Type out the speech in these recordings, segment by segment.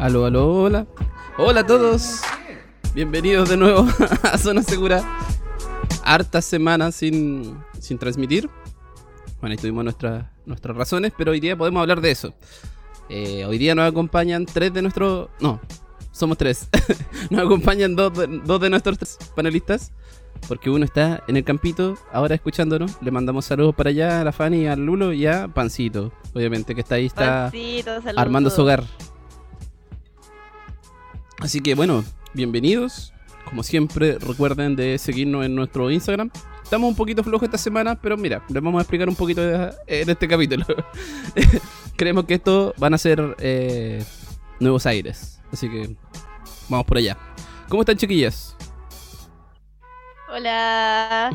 Aló, aló, hola. Hola a todos. Bienvenidos de nuevo a Zona Segura. Hartas semanas sin, sin transmitir. Bueno, ahí tuvimos nuestras nuestras razones, pero hoy día podemos hablar de eso. Eh, hoy día nos acompañan tres de nuestros... No, somos tres. nos acompañan dos de, dos de nuestros tres panelistas. Porque uno está en el campito, ahora escuchándonos. Le mandamos saludos para allá a la Fanny, al Lulo y a Pancito. Obviamente que está ahí, está Pancito, armando su hogar. Así que bueno, bienvenidos. Como siempre, recuerden de seguirnos en nuestro Instagram. Estamos un poquito flojos esta semana, pero mira, les vamos a explicar un poquito de- en este capítulo. Creemos que esto van a ser eh, nuevos aires. Así que vamos por allá. ¿Cómo están, chiquillas? Hola.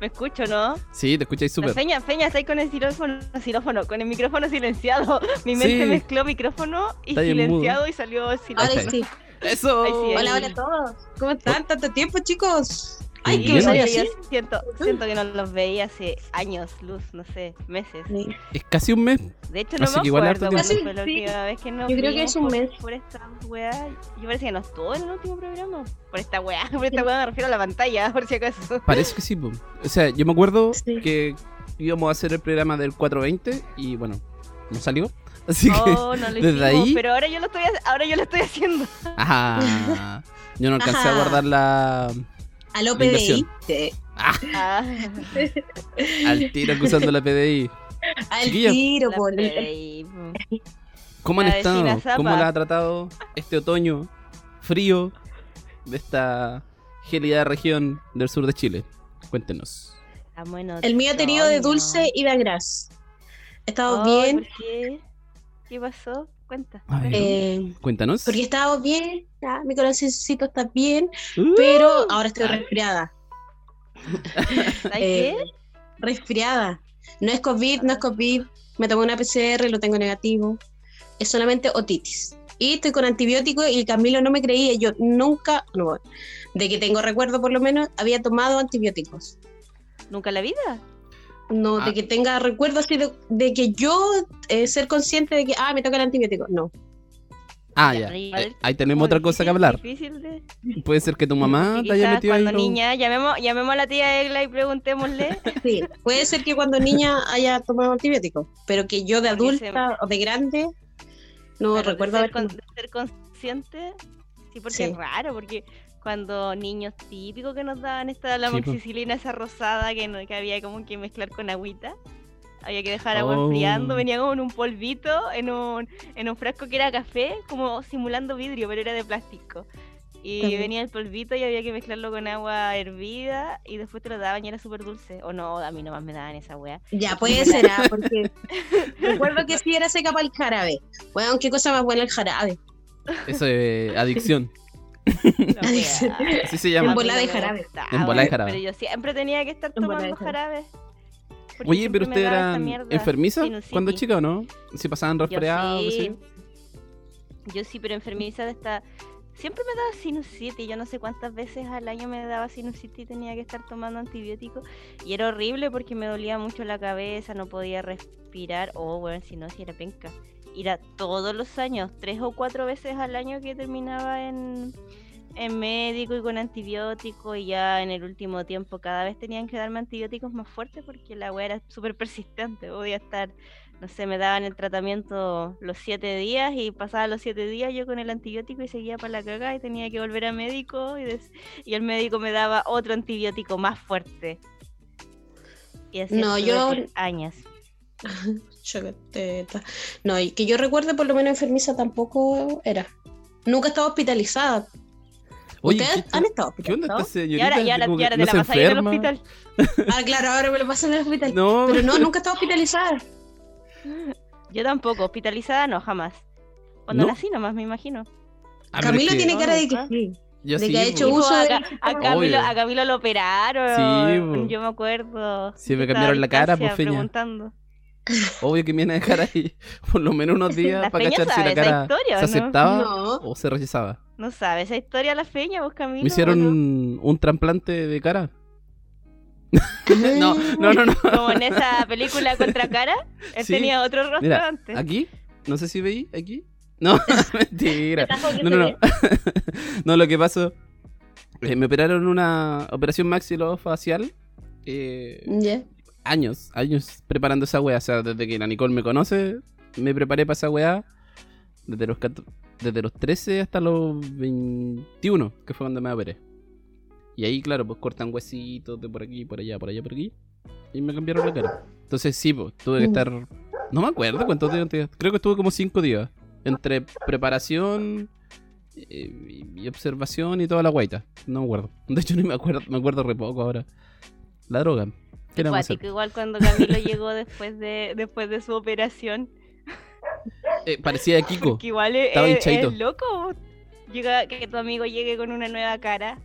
¿Me escucho, no? Sí, te escucháis súper. Feña, Feña, está ahí con el xilófono, xilófono, con el micrófono silenciado. Mi mente Sí. mezcló micrófono y Está silenciado y salió el Ahora silencio. Ahora sí. ¡Eso! Ay, sí, Hola, hola a todos. ¿Cómo están? Tanto tiempo, chicos. Ay, así. siento, siento que no los veía hace años, luz, no sé, meses. Sí. Es casi un mes. De hecho, no Así me que igual acuerdo fue la Sí, última vez que nos Yo creo que es un por, mes. por esta weá. Yo parece que no estuvo en el último programa. Por esta weá, por esta weá me refiero a la pantalla, por si acaso. Parece que sí. po. O sea, yo me acuerdo Sí. que íbamos a hacer el programa del 420 y bueno, no salió. Así que... Oh, no lo desde hicimos, ahí- pero ahora yo lo estoy ahora yo lo estoy haciendo. Ajá. Yo no alcancé a guardar la A La lo PDI. inversión. Sí. Ah, al tiro acusando la PDI. Al Chiquillos. tiro, la por PDI. ¿Cómo han La estado? ¿Cómo la ha tratado este otoño frío de esta gélida región del sur de Chile? Cuéntenos. En El mío ha tenido de dulce y de gras. He estado Ay, bien. ¿por qué? ¿Qué pasó? Cuenta. A ver. eh, Cuéntanos. porque he estado bien. ya, mi corazoncito está bien. Uh, Pero ahora estoy resfriada. ¿Sabes Eh, qué? resfriada. No es COVID, no es COVID. Me tomé una PCR y lo tengo negativo. Es solamente otitis. Y estoy con antibióticos y Camilo no me creía. Yo nunca, no, de que tengo recuerdo por lo menos, había tomado antibióticos. ¿Nunca en la vida? No, Ah. de que tenga recuerdo así de, de que yo eh, ser consciente de que, ah, me toca el antibiótico. No. Ah, Ya, pero Eh, ahí tenemos otra cosa que hablar. difícil de- Puede ser que tu mamá te haya metido ahí. cuando lo- niña, llamemos, llamemos a la tía Egla y preguntémosle. Sí, puede ser que cuando niña haya tomado antibióticos, pero que yo de se- adulta o de grande no Claro, recuerdo de haber ser, con- tomado. de ser consciente. Sí, porque Sí. es raro, porque cuando niños típicos que nos daban esta la Sí, moxicilina esa rosada que, no- que había como que mezclar con agüita. Había que dejar agua Oh. enfriando, venía como en un polvito, en un, en un frasco que era café, como simulando vidrio, pero era de plástico. Y venía el polvito y había que mezclarlo con agua hervida y después te lo daban y era súper dulce. O no, a mí nomás me daban esa wea. Ya, puede ser, ah, porque recuerdo que sí era seca para el jarabe. Bueno, qué cosa más buena el jarabe. Eso es adicción. Así se A llama. mí Embolada no de me jarabe. de. Pero yo siempre tenía que estar tomando jarabe. Oye, pero usted mierda, enfermiza cuando chica o no? Si pasaban resfriados. Yo sí, pero enfermiza de esta... Siempre me daba sinusitis, yo no sé cuántas veces al año me daba sinusitis y tenía que estar tomando antibióticos. Y era horrible porque me dolía mucho la cabeza, no podía respirar. Oh, bueno, si no, si era penca. Era todos los años, tres o cuatro veces al año que terminaba en, en médico y con antibióticos. Y ya en el último tiempo cada vez tenían que darme antibióticos más fuertes porque la weá era súper persistente. Podía estar no sé, me daban el tratamiento los siete días y pasaba los siete días yo con el antibiótico y seguía para la cagada y tenía que volver a médico y, des- y el médico me daba otro antibiótico más fuerte. Y así No, yo- años. Choqueteta. No, y que yo recuerde, por lo menos enfermiza tampoco era. Nunca he estado hospitalizada. Oye, ¿Ustedes ¿qué, han estado ¿qué onda esta hospitalizados? Y ahora, y ahora, Como y ahora que te no la a ir al enferma. hospital. Ah, claro, ahora me lo pasan en el hospital. No, Pero no, nunca he estado hospitalizada. Yo tampoco, hospitalizada no, jamás. Cuando ¿No? nací nomás, me imagino. Ah, pero es Camilo que tiene cara de que nunca. sí. yo de sí, que ha hecho uso a, de- a Camilo, a Camilo lo operaron. Sí, yo me acuerdo. Sí, me estaba cambiaron a la cara, distancia pues, Feña. preguntando. Obvio que me iban a dejar ahí por lo menos unos días La para Feña cachar si sabe la cara historia, se aceptaba No. o se rechazaba. No sabes esa historia la feña, vos Camilo. Me hicieron un, trasplante de cara. no, no, no, no. Como en esa película contra cara, él Sí. tenía otro rostro Mira, antes. aquí, no sé si veí, aquí, No, mentira. No, no, no. no, lo que pasó. eh, me operaron una operación maxilofacial. Eh, Ya. Años, años preparando esa weá. O sea, desde que la Nicole me conoce, me preparé para esa weá. Desde los, desde los 13 hasta los 21, que fue cuando me operé. Y ahí, claro, pues cortan huesitos de por aquí, por allá, por allá, por aquí. Y me cambiaron la cara. Entonces, sí, pues tuve que Mm. estar. No me acuerdo cuántos días. Creo que estuve como 5 días. Entre preparación eh, y, y observación y toda la guaita. No me acuerdo. De hecho, ni me acuerdo. Me acuerdo re poco ahora. La droga. ¿Qué le vamos a? Cuático, igual cuando Camilo llegó después de, después de su operación. Eh, parecía Kiko. Porque igual es, Estaba es- es loco. Llega, que tu amigo llegue con una nueva cara.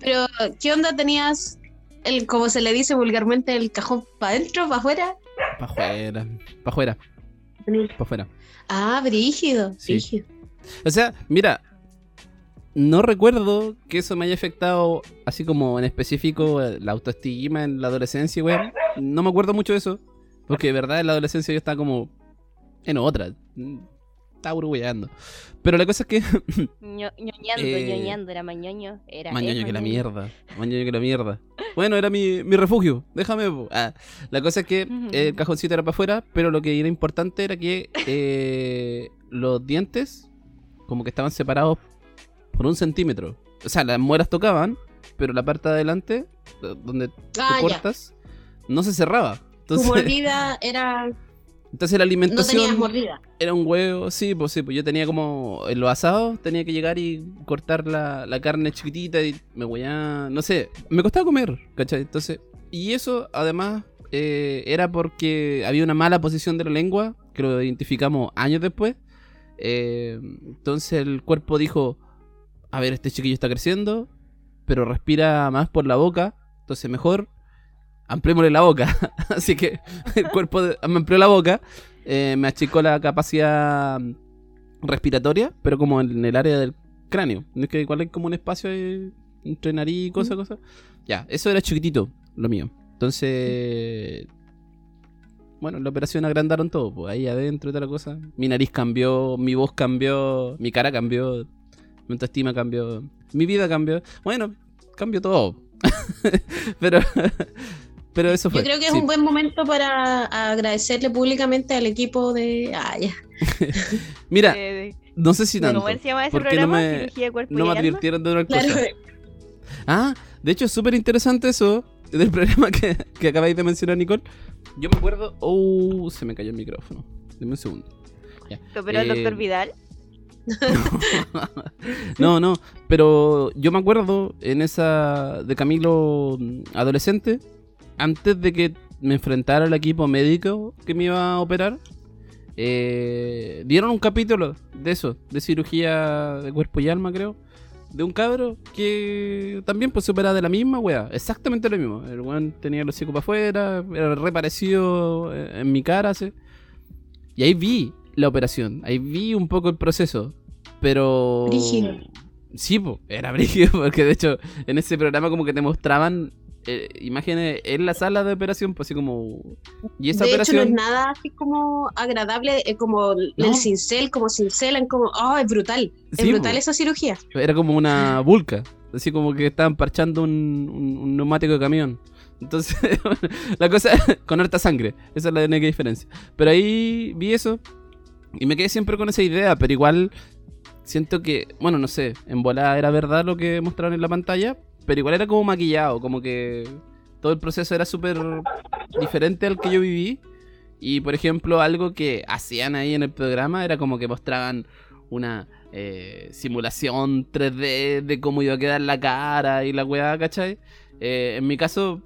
Pero, ¿qué onda tenías, el, como se le dice vulgarmente, el cajón para adentro, para afuera? Pa' afuera. Pa' afuera. Pa' afuera. Ah, brígido, Sí. brígido. O sea, mira. No recuerdo que eso me haya afectado así como en específico la autoestima en la adolescencia, weón. No me acuerdo mucho de eso. Porque de verdad en la adolescencia yo estaba como en otra. Estaba uruguayando. Pero la cosa es que Ño- ñoñando, Eh, ñoñando, era mañoño. Era, Más es ñoño que la mañoño. mierda. Más ñoño que la mierda. Bueno, era mi, mi refugio. Déjame. Ah, la cosa es que eh, el cajoncito era para afuera, pero lo que era importante era que eh, los dientes como que estaban separados por un centímetro. O sea, las muelas tocaban, pero la parte de adelante, do- donde tú Ah, ya. cortas, no se cerraba. Tu Entonces, mordida era. entonces la No alimentación tenías mordida. era un huevo, sí, pues sí, pues yo tenía como en los asados, tenía que llegar y cortar la, la carne chiquitita y me hueá, no sé, me costaba comer, ¿cachai? Entonces, y eso además eh, era porque había una mala posición de la lengua, que lo identificamos años después. Eh, entonces el cuerpo dijo, a ver, este chiquillo está creciendo, pero respira más por la boca, entonces mejor ampliémosle la boca. Así que el cuerpo de- me amplió la boca, eh, me achicó la capacidad mm, respiratoria, pero como en el área del cráneo. No es que igual hay como un espacio entre nariz y cosas, cosas. Ya, eso era chiquitito, lo mío. Entonces, bueno, en la operación agrandaron todo, pues ahí adentro y toda la cosa. Mi nariz cambió, mi voz cambió, mi cara cambió, mi autoestima cambió, mi vida cambió. Bueno, cambió todo. pero, pero eso fue. Yo creo que es sí. un buen momento para agradecerle públicamente al equipo de. Ah, ya. Mira, Eh, no sé si ¿Cómo tanto. se llama ese porque no programa? me- No me advirtieron de una Claro. cosa. Ah, de hecho es súper interesante eso del programa que, que acabáis de mencionar, Nicole. Yo me acuerdo. Oh, se me cayó el micrófono. Deme un segundo. Pero el Eh, doctor Vidal. no, no, pero yo me acuerdo en esa de Camilo mm, adolescente, antes de que me enfrentara al equipo médico que me iba a operar, eh, dieron un capítulo de eso, de cirugía de cuerpo y alma, creo, de un cabro que también pues se operaba de la misma wea, exactamente lo mismo. El weón tenía los hocico para afuera, era eh, en mi cara, así. Y ahí vi la operación, ahí vi un poco el proceso, pero... Brígido. Sí, po, era brígido, porque de hecho en ese programa como que te mostraban eh, imágenes en la sala de operación, pues así como... Y esa de hecho, no operación... es nada así como agradable, eh, como No. el cincel, como cincelan, como. ¡Oh, es brutal! Es Sí, brutal po. esa cirugía. Era como una vulca, así como que estaban parchando un, un- un neumático de camión. Entonces, la cosa con harta sangre, esa es la única diferencia. Pero ahí vi eso y me quedé siempre con esa idea, pero igual siento que, bueno, no sé, en volada era verdad lo que mostraron en la pantalla, pero igual era como maquillado, como que todo el proceso era súper diferente al que yo viví. Y por ejemplo, algo que hacían ahí en el programa era como que mostraban una eh, simulación 3D de cómo iba a quedar la cara y la weá, ¿cachai? Eh, en mi caso,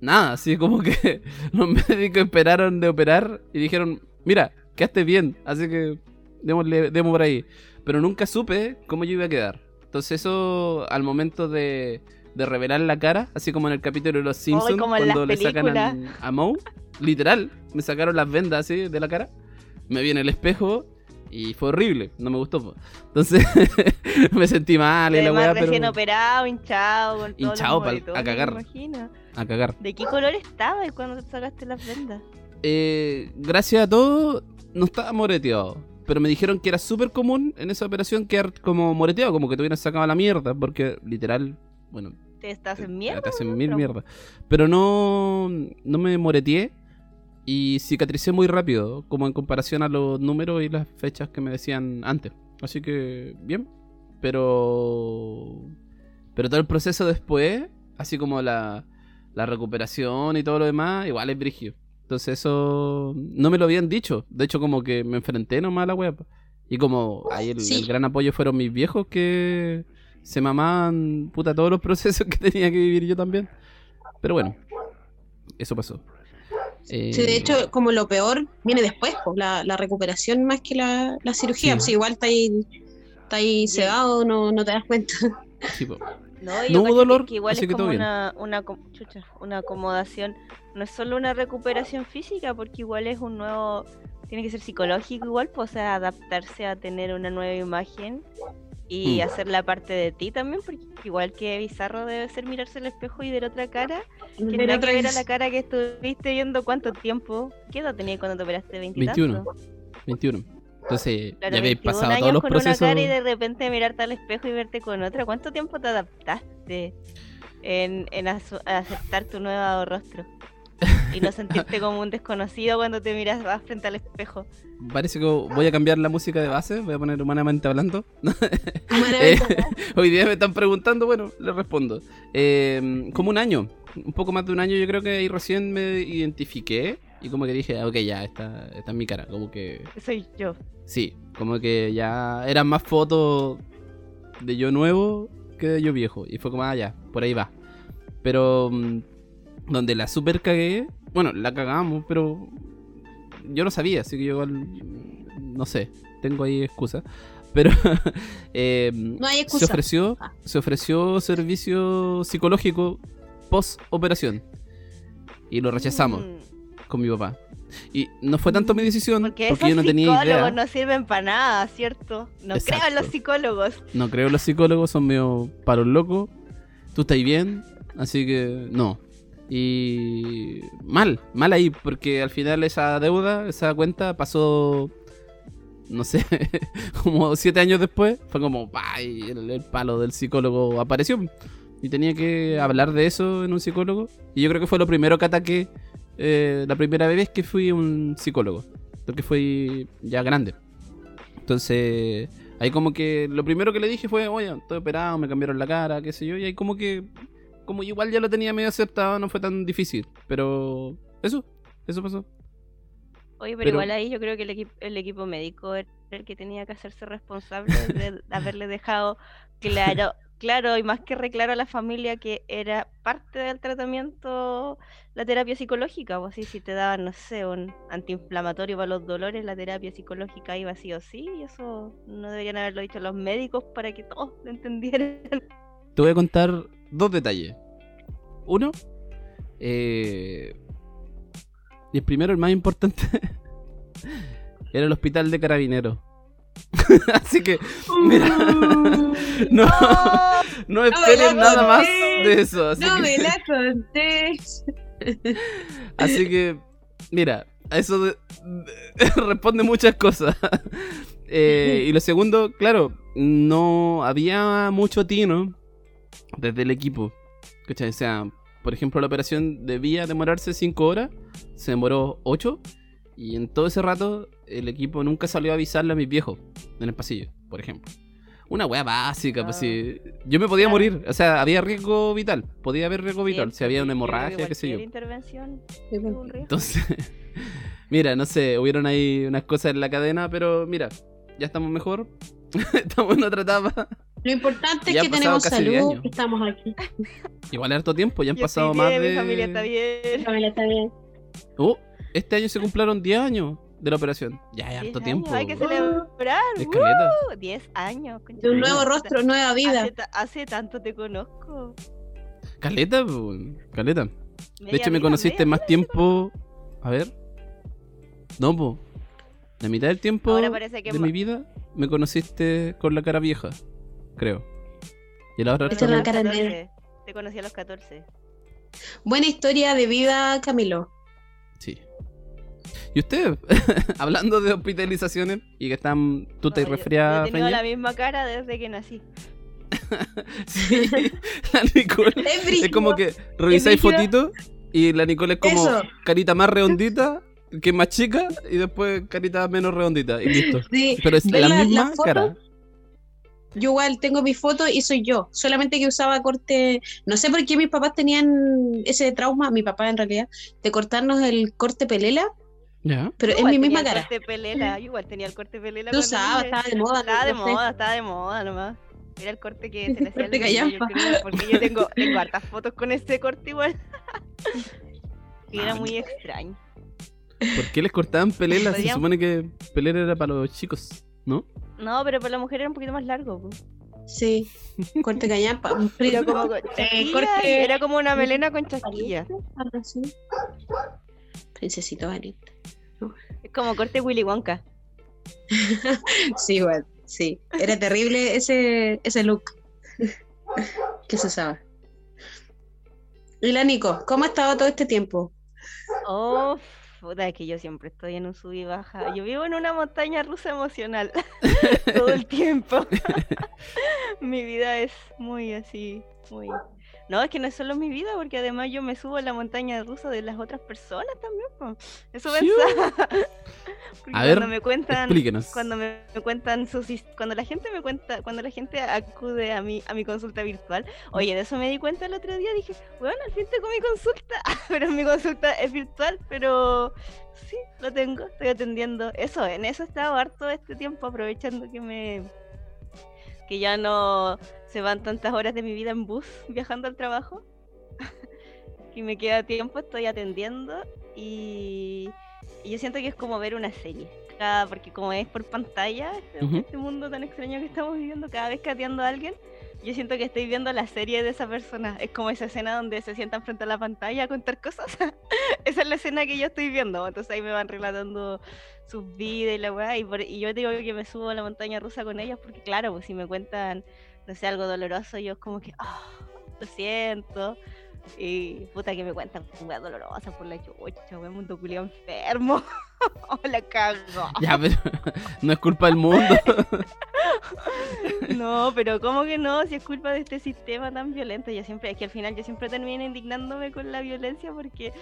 nada, así como que los médicos esperaron de operar y dijeron, mira, quedaste bien, así que démosle, demos por ahí. Pero nunca supe cómo yo iba a quedar. Entonces eso, al momento de, de revelar la cara, así como en el capítulo de Los Simpsons, en las cuando le sacan películas. al- a Moe, literal, me sacaron las vendas así de la cara, me vi en el espejo y fue horrible, no me gustó. Entonces me sentí mal y la weá, recién pero operado, hinchado, con Hinchado moretones, a cagar. me imagino. a cagar. ¿De qué color estaba cuando te sacaste las vendas? Eh, gracias a todo, no estaba moreteado. pero me dijeron que era súper común en esa operación quedar como moreteado, como que te hubieran sacado la mierda, porque literal, bueno, Te estás en mierda. te hacen mil pero- mierda. Pero no, no me moreteé y cicatricé muy rápido, como en comparación a los números y las fechas que me decían antes. Así que, bien. Pero. Pero todo el proceso después, así como la, la recuperación y todo lo demás, igual es brigio. Entonces, eso no me lo habían dicho. De hecho, como que me enfrenté nomás a la web. Y como ahí el, Sí. el gran apoyo fueron mis viejos que se mamaban puta todos los procesos que tenía que vivir yo también. Pero bueno, eso pasó. Eh, Sí, de hecho, como lo peor viene después, pues, la, la recuperación más que la, la cirugía. Sí. Pues, igual está ahí, está ahí sedado, no, no te das cuenta. sí, po. No, No yo hubo dolor, que igual así es que todo como bien. una, una, chucha, una acomodación. No es solo una recuperación física, porque igual es un nuevo. Tiene que ser psicológico, igual, pues, o sea, adaptarse a tener una nueva imagen y Mm. hacer la parte de ti también, porque igual que bizarro debe ser mirarse al espejo y ver otra cara. Que Ver nada otra que ver a vez. la cara que estuviste viendo cuánto tiempo. ¿Qué edad tenías cuando te operaste? 20 21. 21. Entonces, Claro, ya habéis 21 pasado todos los con procesos. una cara y de repente mirarte al espejo y verte con otra. ¿Cuánto tiempo te adaptaste en, aceptar tu nuevo rostro? Y no sentirte como un desconocido cuando te miras vas frente al espejo. Parece que voy a cambiar la música de base, voy a poner humanamente hablando. Eh, hoy día me están preguntando, bueno, les respondo. Eh, como un año, un poco más de un año, yo creo que ahí recién me identifiqué y como que dije, ah, ok, ya, esta, esta es mi cara. Como que, Soy yo. sí, como que ya eran más fotos de yo nuevo que de yo viejo. Y fue como, ah, ya, por ahí va. Pero mm, donde la super cagué, bueno, la cagamos, pero yo no sabía, así que yo igual, mm, no sé, tengo ahí excusa. Pero eh, No hay se excusa. ofreció, Ah. se ofreció servicio psicológico post operación y lo rechazamos Mm, con mi papá. Y no fue tanto mi decisión Porque, porque, esos yo no tenía psicólogos idea. no sirven para nada, ¿cierto? No creo en los psicólogos. No creo en los psicólogos, son medio paros locos. Tú estás bien, así que no. Y mal, mal ahí, porque al final esa deuda, esa cuenta pasó, no sé, como siete años después. Fue como, ¡pay! El, el palo del psicólogo apareció. Y tenía que hablar de eso en un psicólogo. Y yo creo que fue lo primero que ataqué, eh, la primera vez que fui un psicólogo. Porque fui ya grande. Entonces, ahí como que lo primero que le dije fue, oye, estoy operado, me cambiaron la cara, qué sé yo. Y ahí como que, como igual ya lo tenía medio aceptado, no fue tan difícil. Pero eso, eso pasó. Oye, pero, Pero- igual ahí yo creo que el, equipo el equipo médico era el que tenía que hacerse responsable de haberle dejado claro, claro y más que reclaro a la familia que era parte del tratamiento la terapia psicológica, o así si te daban, no sé, un antiinflamatorio para los dolores, la terapia psicológica iba sí o sí, y eso no deberían haberlo dicho los médicos para que todos lo entendieran. Te voy a contar dos detalles. Uno, eh, y el primero, el más importante, era el hospital de carabineros. Así que, mira, no, ¡Oh! no esperen nada más de eso. Así No que- me la conté. Así que, mira, eso de- de- responde muchas cosas. Eh, y lo segundo, claro, no había mucho tino desde el equipo. O sea, por ejemplo, la operación debía demorarse 5 horas, se demoró 8. Y en todo ese rato, el equipo nunca salió a avisarle a mis viejos en el pasillo, por ejemplo. Una wea básica, pues Ah. si yo me podía Claro. morir, o sea, había riesgo vital, podía haber riesgo vital, si había una hemorragia, qué sé yo. intervención pues. un riesgo. Entonces, mira, no sé, hubieron ahí unas cosas en la cadena, pero mira, ya estamos mejor. estamos en otra etapa. Lo importante Ya es que tenemos salud, que estamos aquí. Igual harto tiempo, ya han Yo pasado más bien, de. Mi familia está Mi bien. familia está bien. Oh, este año se cumplieron 10 años de la operación. Ya hay 10 harto tiempo. años, Hay que celebrar. Es caleta. ¡uh! 10 años. concha De un nuevo rostro, nueva vida. Hace, hace tanto te conozco. Caleta, caleta. De hecho, me conociste más tiempo. A ver. No, po. La mitad del tiempo que de mi vida me conociste con la cara vieja, creo. Y la otra la cara 14. negra. Te conocí a los 14. Buena historia de vida, Camilo. Sí. ¿Y usted? Hablando de hospitalizaciones y que están. Tú te No, yo- resfriada, Yo he tenido Feña? la misma cara desde que nací. Sí, la Nicole. Es Es como que revisáis fotitos y la Nicole es como Eso. carita más redondita, que es más chica, y después carita menos redondita, y listo. Sí. Pero es ¿Ves la, la- la misma foto? cara. Yo igual tengo mi foto y soy yo, solamente que usaba corte, no sé por qué mis papás tenían ese trauma, mi papá en realidad, de cortarnos el corte pelela, Ya. pero es mi tenía misma el cara. corte pelela, yo igual tenía el corte pelela. Lo cuando usaba, niña. estaba de moda, Estaba de moda, estaba de moda nomás. Era el corte que se le hacía Corte al yo creo, porque yo tengo, tengo hartas fotos con este corte igual. y era muy extraño. ¿Por qué les cortaban pelela? Se supone que pelela era para los chicos, ¿no? No, pero para la mujer era un poquito más largo. Sí, corte callampa. Era como, con Eh, corte- era como una melena con chasquilla. Princesito valiente. Como corte Willy Wonka. Sí, igual, sí. Era terrible ese, ese look que se usaba. Y la Nico, ¿cómo ha estado todo este tiempo? Oh, puta, es que yo siempre estoy en un sub y baja. Yo vivo en una montaña rusa emocional todo el tiempo. mi vida es muy así, muy... No, es que no es solo mi vida, porque además yo me subo a la montaña rusa de las otras personas también. po. Eso pensaba. A ver, cuando me cuentan, Explíquenos. cuando me, me cuentan sus cuando la gente me cuenta cuando la gente acude a mi a mi consulta virtual oye de eso me di cuenta el otro día dije bueno al fin tengo mi consulta pero mi consulta es virtual pero sí lo tengo estoy atendiendo eso en eso he estado harto este tiempo aprovechando que me que ya no se van tantas horas de mi vida en bus viajando al trabajo que me queda tiempo estoy atendiendo y y yo siento que es como ver una serie. Cada, porque como es por pantalla, Ujú. este mundo tan extraño que estamos viviendo, cada vez cateando a alguien, yo siento que estoy viendo la serie de esa persona. Es como esa escena donde se sientan frente a la pantalla a contar cosas. esa es la escena que yo estoy viendo. Entonces ahí me van relatando sus vidas y la weá. Y, yo digo que me subo a la montaña rusa con ellas porque claro, pues si me cuentan, no sé, algo doloroso, yo es como que, ah, lo siento. Y puta que me cuentan weá dolorosa por la chucha, weón, mundo culiao enfermo. oh, la cago. Ya, pero no es culpa del mundo. No, pero ¿cómo que no? Si es culpa de este sistema tan violento. Yo siempre, es que al final yo siempre termino indignándome con la violencia porque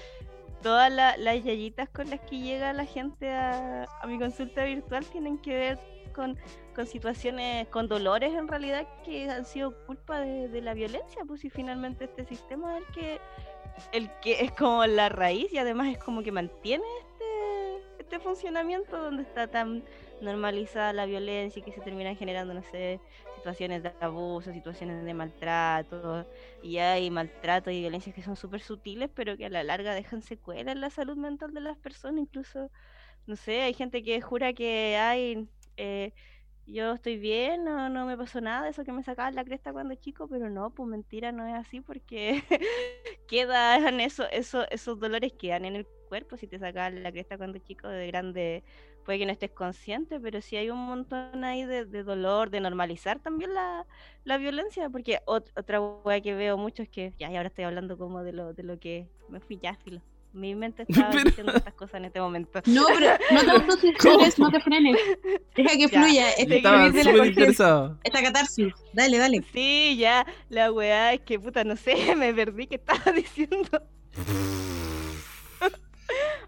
todas la- las yayitas con las que llega la gente a, a mi consulta virtual tienen que ver con, situaciones, con dolores en realidad que han sido culpa de, la violencia. Pues y finalmente este sistema es el que, el que es como la raíz y además es como que mantiene este, este funcionamiento donde está tan normalizada la violencia y que se terminan generando, no sé, situaciones de abuso, situaciones de maltrato, y hay maltrato y violencias que son súper sutiles, pero que a la larga dejan secuelas en la salud mental de las personas, incluso, no sé, hay gente que jura que hay, eh, yo estoy bien, no, no me pasó nada, eso que me sacaban la cresta cuando chico, pero no, pues mentira, no es así, porque quedan eso, eso, esos dolores quedan en el cuerpo, si te sacaban la cresta cuando chico, de grande puede que no estés consciente, pero sí hay un montón ahí de, dolor, de normalizar también la, la violencia, porque ot- otra hueá que veo mucho es que, ya, y ahora estoy hablando como de lo, de lo que me fui ya, filo. Mi mente estaba Pero- diciendo estas cosas en este momento. No, pero no te autocentres, no te frenes. Deja que Ya, fluya. Este Estaba súper interesado. Esta catarsis. Dale, dale. Sí, ya, la weá es que puta, no sé, me perdí que estaba diciendo.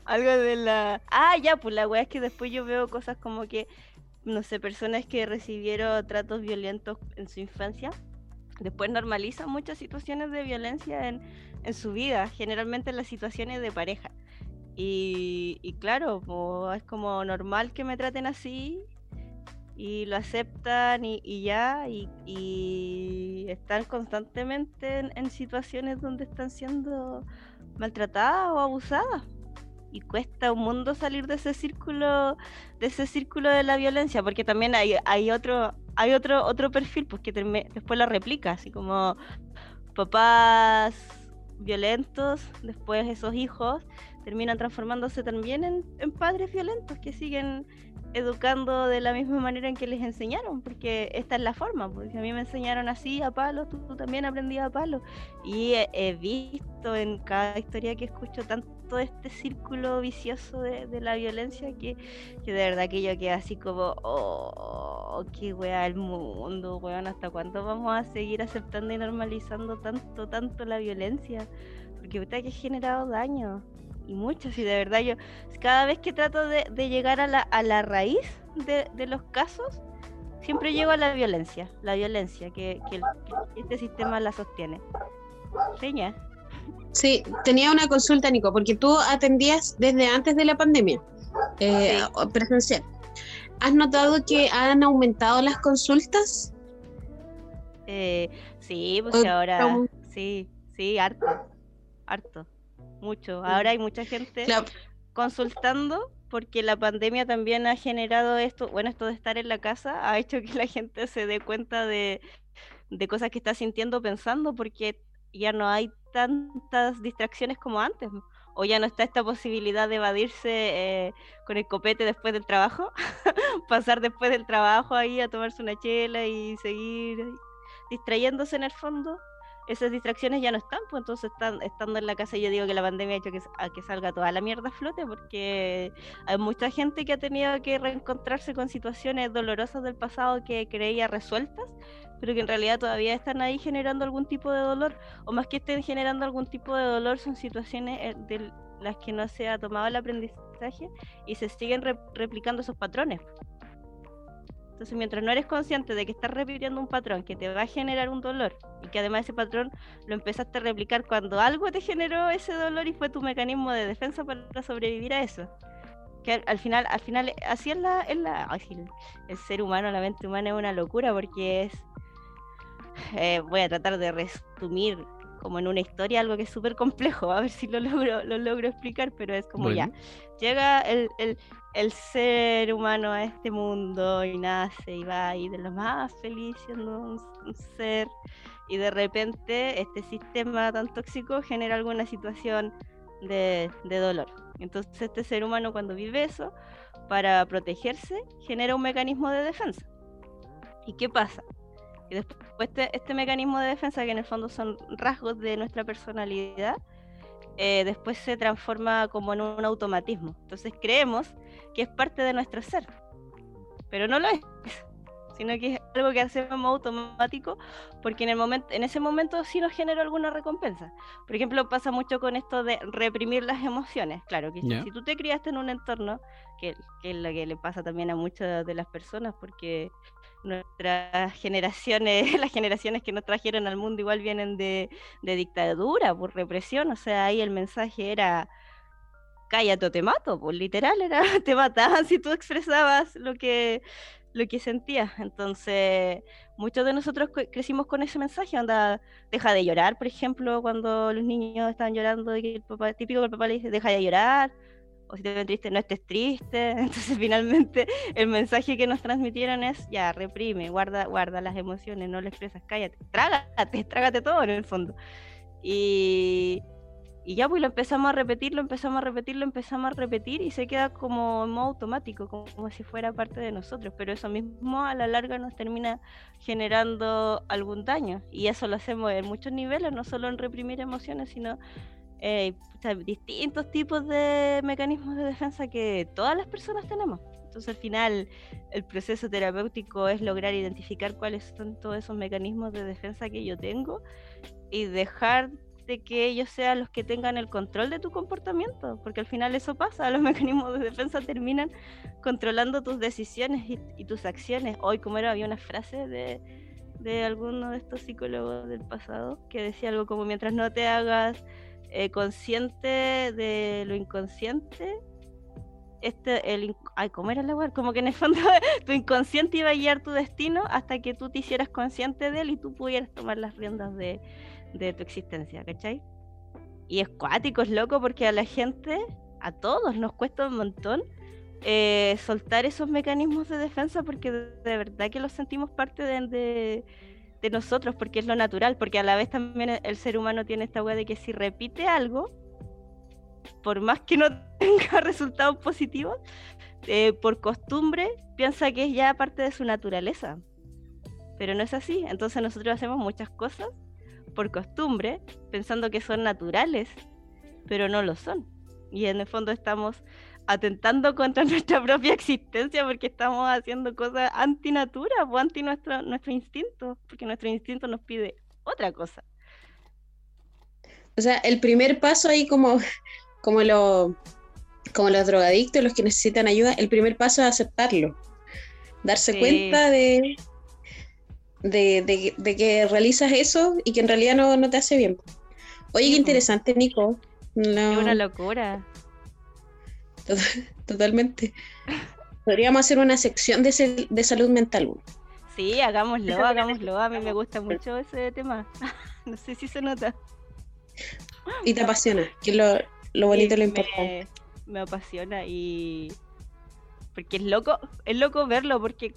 Algo de la. Ah, ya, pues la weá es que después yo veo cosas como que, no sé, personas que recibieron tratos violentos en su infancia, después normalizan muchas situaciones de violencia en, en su vida, generalmente en las situaciones de pareja. Y, claro, pues, es como normal que me traten así y lo aceptan y, ya, y, están constantemente en, en situaciones donde están siendo maltratadas o abusadas. Y cuesta un mundo salir de ese círculo, de ese círculo de la violencia, porque también hay, hay otro, hay otro, otro perfil, pues que después la replica, así como papás violentos, después esos hijos terminan transformándose también en, en padres violentos que siguen educando de la misma manera en que les enseñaron, porque esta es la forma, porque a mí me enseñaron así a palo, tú, también aprendías a palo. Y he, visto en cada historia que escucho tanto este círculo vicioso de, la violencia que, de verdad que yo quedé así como, oh, qué wea el mundo, weón, ¿hasta cuándo vamos a seguir aceptando y normalizando tanto, tanto la violencia? Porque usted que ha generado daño y muchos, y de verdad yo cada vez que trato de, llegar a la, a la raíz de, los casos, siempre llego a la violencia, la violencia que, este sistema la sostiene. Seña. Sí, tenía una consulta, Nico, porque tú atendías desde antes de la pandemia eh, presencial. ¿Has notado que han aumentado las consultas? Eh, sí, pues ahora, sí, sí, harto, harto mucho. Ahora hay mucha gente consultando porque la pandemia también ha generado esto, bueno, esto de estar en la casa ha hecho que la gente se dé cuenta de, cosas que está sintiendo, pensando, porque ya no hay tantas distracciones como antes. O ya no está esta posibilidad de evadirse eh, con el copete después del trabajo, pasar después del trabajo ahí a tomarse una chela y seguir distrayéndose en el fondo esas distracciones ya no están, pues entonces están estando en la casa yo digo que la pandemia ha hecho que, salga toda la mierda a flote porque hay mucha gente que ha tenido que reencontrarse con situaciones dolorosas del pasado que creía resueltas, pero que en realidad todavía están ahí generando algún tipo de dolor, o más que estén generando algún tipo de dolor, son situaciones eh, de las que no se ha tomado el aprendizaje y se siguen replicando esos patrones. Entonces, mientras no eres consciente de que estás repitiendo un patrón que te va a generar un dolor y que además ese patrón lo empezaste a replicar cuando algo te generó ese dolor y fue tu mecanismo de defensa para sobrevivir a eso. Que al, final, al final, así es la, el, ser humano, la mente humana es una locura porque es. Eh, voy a tratar de resumir como en una historia algo que es súper complejo, a ver si lo logro, lo logro explicar, pero es como ya, llega el, el ser humano a este mundo y nace y va y de lo más feliz siendo un, ser y de repente este sistema tan tóxico genera alguna situación de, dolor. Entonces este ser humano cuando vive eso, para protegerse, genera un mecanismo de defensa. ¿Y qué pasa? Y después este, este mecanismo de defensa, que en el fondo son rasgos de nuestra personalidad, eh, después se transforma como en un automatismo. Entonces creemos que es parte de nuestro ser, pero no lo es, sino que es algo que hacemos automático porque en, el momento, en ese momento sí nos genera alguna recompensa. Por ejemplo, pasa mucho con esto de reprimir las emociones. Claro, que si tú te criaste en un entorno, que, que es lo que le pasa también a muchas de las personas, porque nuestras generaciones, las generaciones que nos trajeron al mundo igual vienen de, dictadura, por represión, o sea, ahí el mensaje era cállate o te mato, pues literal era te mataban si tú expresabas lo que lo que sentías. Entonces, muchos de nosotros crecimos con ese mensaje, anda, deja de llorar, por ejemplo, cuando los niños estaban llorando y el papá, típico que el papá le dice, deja de llorar, o si te ven triste, no estés triste. Entonces finalmente el mensaje que nos transmitieron es, ya, reprime, guarda, guarda las emociones, no le expresas, cállate, trágate, trágate todo en el fondo. Y, y ya pues lo empezamos a repetir, lo empezamos a repetir, lo empezamos a repetir y se queda como en modo automático, como si fuera parte de nosotros. Pero eso mismo a la larga nos termina generando algún daño. Y eso lo hacemos en muchos niveles, no solo en reprimir emociones, sino eh, distintos tipos de mecanismos de defensa que todas las personas tenemos. Entonces al final el proceso terapéutico es lograr identificar cuáles son todos esos mecanismos de defensa que yo tengo y dejar de que ellos sean los que tengan el control de tu comportamiento, porque al final eso pasa, los mecanismos de defensa terminan controlando tus decisiones y, tus acciones. Hoy, como era, había una frase de, de alguno de estos psicólogos del pasado que decía algo como mientras no te hagas eh, consciente de lo inconsciente, este, el, ay, ¿cómo era la web? Como que en el fondo tu inconsciente iba a guiar tu destino hasta que tú te hicieras consciente de él y tú pudieras tomar las riendas de, de tu existencia, ¿cachai? Y es cuático, es loco, porque a la gente, a todos, nos cuesta un montón eh, soltar esos mecanismos de defensa porque de, verdad que los sentimos parte de de nosotros porque es lo natural, porque a la vez también el ser humano tiene esta weá de que si repite algo, por más que no tenga resultados positivos, eh, por costumbre piensa que es ya parte de su naturaleza. Pero no es así. Entonces nosotros hacemos muchas cosas por costumbre, pensando que son naturales, pero no lo son. Y en el fondo estamos atentando contra nuestra propia existencia porque estamos haciendo cosas anti-natura o anti nuestro, nuestro instinto, porque nuestro instinto nos pide otra cosa. O sea, el primer paso ahí como, como, lo, como los drogadictos, los que necesitan ayuda, el primer paso es aceptarlo. Darse Sí. cuenta de, de, de- de que realizas eso y que en realidad no, no te hace bien. Oye, Sí, qué interesante, Nico. No, Es una locura. To- totalmente. Podríamos hacer una sección de, salud mental. Sí, hagámoslo, hagámoslo. A mí me gusta mucho ese tema. no sé si se nota. Y te apasiona, que es lo, lo bonito y lo importante. Me, me apasiona y porque es loco, es loco verlo porque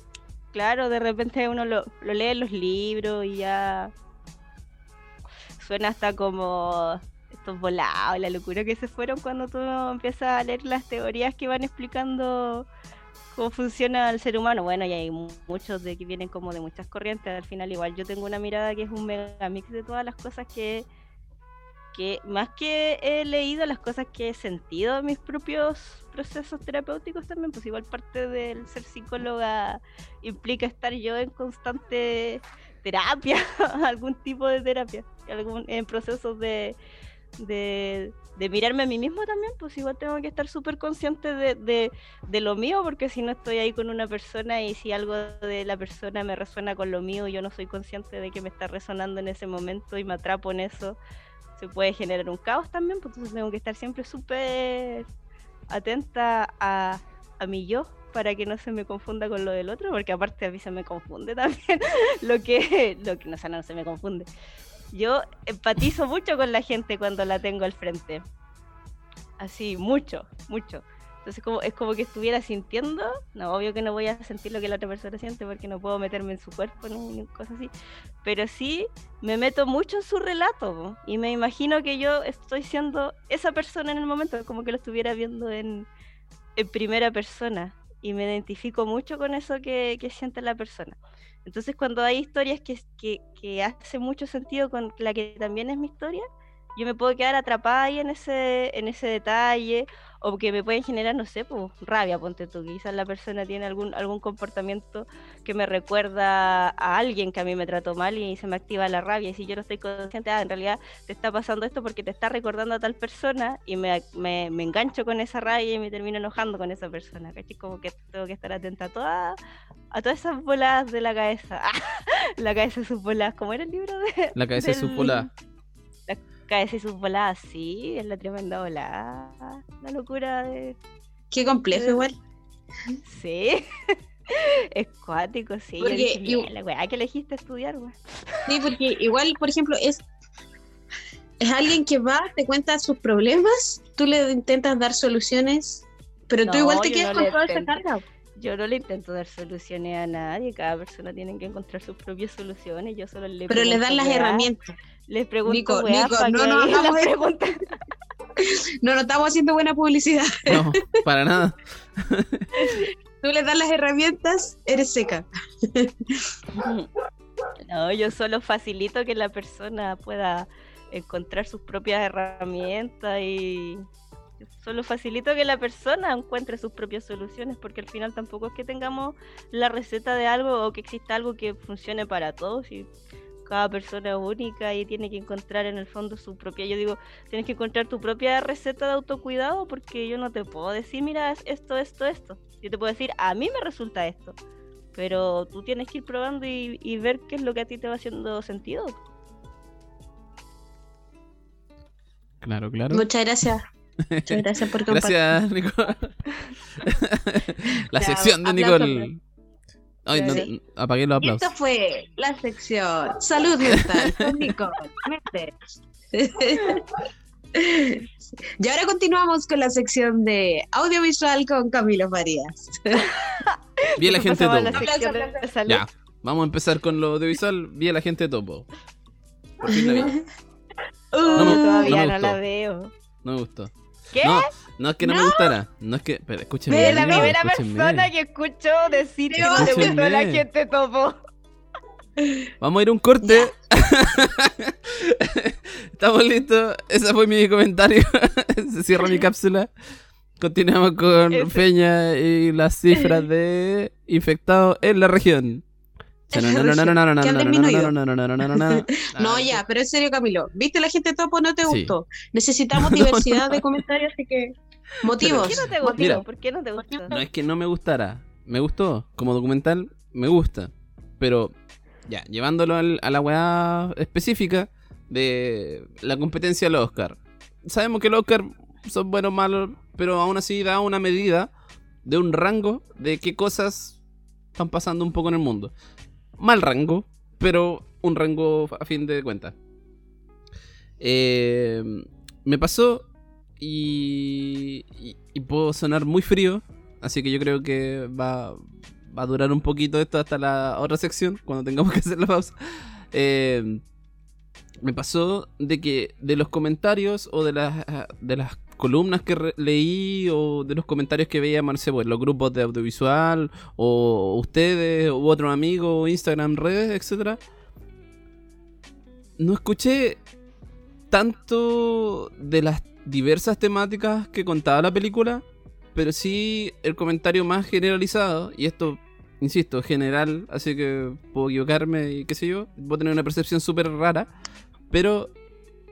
claro, de repente uno lo, lo lee en los libros y ya suena hasta como estos volados, la locura que se fueron cuando tú empiezas a leer las teorías que van explicando cómo funciona el ser humano. Bueno, y hay mu- muchos de que vienen como de muchas corrientes. Al final igual yo tengo una mirada que es un mega mix de todas las cosas que que más que he leído las cosas que he sentido en mis propios procesos terapéuticos también, pues igual parte del ser psicóloga implica estar yo en constante terapia, algún tipo de terapia, algún, en procesos de, de, mirarme a mí mismo también, pues igual tengo que estar súper consciente de, de, lo mío, porque si no estoy ahí con una persona y si algo de la persona me resuena con lo mío, yo no soy consciente de que me está resonando en ese momento y me atrapo en eso, se puede generar un caos también, pues entonces tengo que estar siempre súper atenta a, a mi yo para que no se me confunda con lo del otro, porque aparte a mí se me confunde también lo que, lo que no, o no se me confunde. Yo empatizo mucho con la gente cuando la tengo al frente. Así, mucho, mucho. Entonces como, es como que estuviera sintiendo, no, obvio que no voy a sentir lo que la otra persona siente porque no puedo meterme en su cuerpo ni, cosas así, pero sí me meto mucho en su relato y me imagino que yo estoy siendo esa persona en el momento, como que lo estuviera viendo en, en primera persona y me identifico mucho con eso que, que siente la persona. Entonces cuando hay historias que, que, hacen mucho sentido con la que también es mi historia, yo me puedo quedar atrapada ahí en ese, en ese detalle, o que me pueden generar, no sé, pues, rabia, ponte tú, quizás la persona tiene algún, algún comportamiento que me recuerda a alguien que a mí me trató mal y se me activa la rabia, y si yo no estoy consciente, ah, en realidad te está pasando esto porque te está recordando a tal persona, y me, me, me engancho con esa rabia y me termino enojando con esa persona, ¿cachai? Como que tengo que estar atenta a todas a todas esas bolas de la cabeza, la cabeza de sus bolas, ¿cómo era el libro de...? La cabeza de sus del- bolas. Cabeza y sus voladas, sí, es la tremenda volada. La locura de. Qué complejo igual. Sí. es cuático, sí. yo Porque dije, igu- "Mira, la weá que elegiste estudiar, weá. Sí, porque igual, por ejemplo, es, es alguien que va, te cuenta sus problemas, tú le intentas dar soluciones, pero tú igual te quedas no con le toda esa carga. Yo no le intento dar soluciones a nadie, cada persona tiene que encontrar sus propias soluciones. Yo solo le Pero le dan las herramientas. Les pregunto, Nico, weá, Nico, pa' no esto. preguntas- No, no estamos haciendo buena publicidad. No, para nada. Tú le das las herramientas, eres seca. No, yo solo facilito que la persona pueda encontrar sus propias herramientas y solo facilito que la persona encuentre sus propias soluciones porque al final tampoco es que tengamos la receta de algo o que exista algo que funcione para todos y cada persona es única y tiene que encontrar en el fondo su propia, yo digo, tienes que encontrar tu propia receta de autocuidado porque yo no te puedo decir, mira, es esto, esto, esto. Yo te puedo decir, a mí me resulta esto. Pero tú tienes que ir probando y, y ver qué es lo que a ti te va haciendo sentido. Claro, claro. Muchas gracias. Muchas gracias por compartir. Gracias, Nicole. La Ya, sección de Nicole. Ay, no, Sí. apagué los Y aplausos. Esta fue la sección Salud Mental con Nicole. Y ahora continuamos con la sección de audiovisual con Camilo Farías. Bien la gente la topo. Aplausos, de. Ya, vamos a empezar con lo audiovisual. Bien la gente topo. Por fin la vi. Uh, No me- Todavía no me no, la veo. No me gustó. ¿Qué? No, no es que no, me gustara. No es que. Pero escúchenme. Eres la primera escúchenme. persona que escuchó decir que no te gustó la gente topo. Vamos a ir a un corte. Estamos listos. Ese fue mi comentario. Se cierra mi cápsula. Continuamos con Peña y las cifras de infectados en la región. En la región. Que han disminuido. No, No, ya, pero en serio, Camilo. ¿Viste la gente topo? No te gustó. Necesitamos No, diversidad no. de comentarios, así que. ¿Por Motivos. qué no te gustó? Mira. ¿Por qué no te gustó? No es que no me gustara. Me gustó. Como documental, me gusta. Pero, ya, llevándolo a la weá específica de la competencia del Oscar. Sabemos que los Oscar son buenos o malos, pero aún así da una medida de un rango de qué cosas están pasando un poco en el mundo. Mal rango, pero un rango a fin de cuentas. Eh, me pasó y, y, puedo sonar muy frío, así que yo creo que va, va a durar un poquito esto hasta la otra sección, cuando tengamos que hacer la pausa. Eh, me pasó de que de los comentarios o de las, de las columnas que leí o de los comentarios que veía, no sé, pues, los grupos de audiovisual o ustedes u otros amigos, Instagram, redes, etcétera, no escuché tanto de las diversas temáticas que contaba la película, pero sí el comentario más generalizado, y esto, insisto, general, así que puedo equivocarme y qué sé yo, puedo tener una percepción súper rara, pero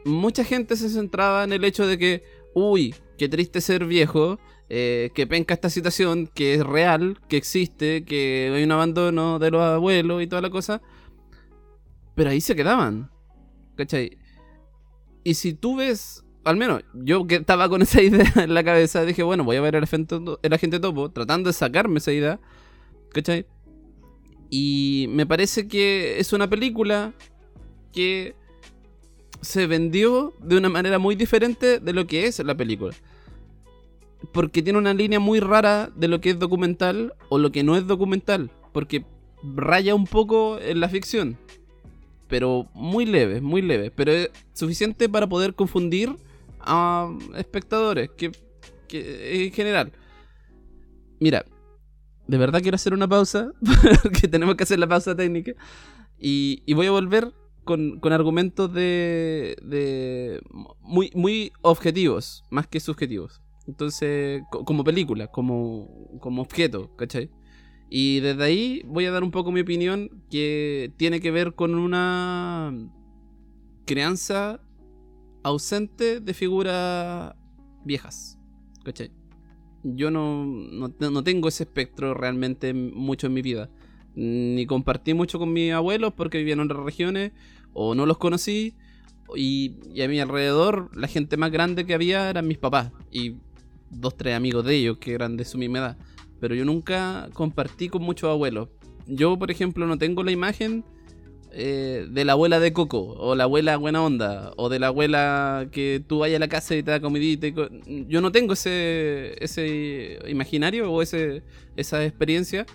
mucha gente se centraba en el hecho de que, uy, qué triste ser viejo, eh, que penca esta situación, que es real, que existe, que hay un abandono de los abuelos y toda la cosa, pero ahí se quedaban, ¿cachai? Y si tú ves, al menos yo que estaba con esa idea en la cabeza, dije, bueno, voy a ver el agente, el agente topo, tratando de sacarme esa idea, ¿cachai? Y me parece que es una película que se vendió de una manera muy diferente de lo que es la película. Porque tiene una línea muy rara de lo que es documental o lo que no es documental. Porque raya un poco en la ficción. Pero muy leve, muy leve. Pero es suficiente para poder confundir a espectadores. Que, que en general. Mira, de verdad quiero hacer una pausa. Porque tenemos que hacer la pausa técnica. Y, y voy a volver con, con argumentos de, de muy, muy objetivos, más que subjetivos. Entonces, co- como película, como, como objeto, ¿cachai? Y desde ahí voy a dar un poco mi opinión que tiene que ver con una crianza ausente de figuras viejas, ¿cachai? Yo no, no, no tengo ese espectro realmente mucho en mi vida ni compartí mucho con mis abuelos porque vivían en otras regiones o no los conocí y, y a mi alrededor la gente más grande que había eran mis papás y dos tres amigos de ellos que eran de su misma edad. Pero yo nunca compartí con muchos abuelos. Yo por ejemplo no tengo la imagen eh, de la abuela de Coco o la abuela buena onda o de la abuela que tú vayas a la casa y te da comidita y co- yo no tengo ese ese imaginario o ese esa experiencia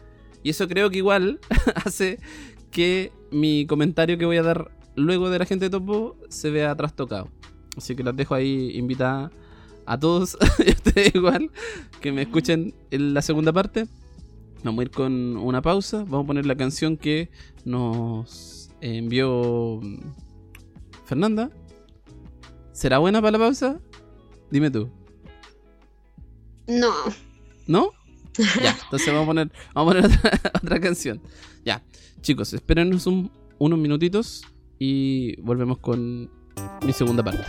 y eso creo que igual hace que mi comentario que voy a dar luego de la gente de Topo se vea trastocado. Así que las dejo ahí invitadas a todos y a ustedes igual que me escuchen en la segunda parte. Vamos a ir con una pausa. Vamos a poner la canción que nos envió mm, Fernanda. ¿Será buena para la pausa? Dime tú. No. ¿No? Ya, entonces vamos a poner, vamos a poner otra, otra canción. Ya, chicos, espérenos un- unos minutitos y volvemos con mi segunda parte.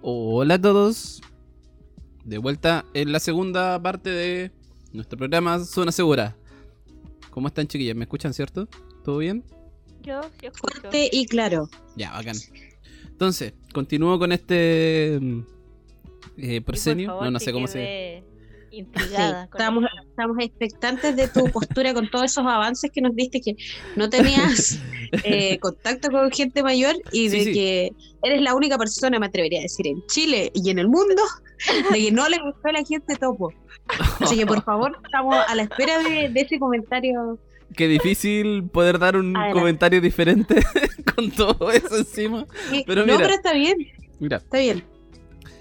Hola a todos. De vuelta en la segunda parte de nuestro programa Zona Segura. ¿Cómo están chiquillas? ¿Me escuchan, cierto? ¿Todo bien? Yo sí escucho. Fuerte y claro. Ya, bacán. Entonces, continúo con este mm, eh, no, no sé cómo se. Sí, Intrigada. estamos, estamos expectantes de tu postura con todos esos avances que nos diste, que no tenías eh, contacto con gente mayor y de sí. que eres la única persona, me atrevería a decir, en Chile y en el mundo, de que no le gustó a la gente topo. Así que por favor, estamos a la espera de, de ese comentario. Qué difícil poder dar un Adelante. comentario diferente con todo eso encima. Pero no, mira. pero está bien, Mira, está bien.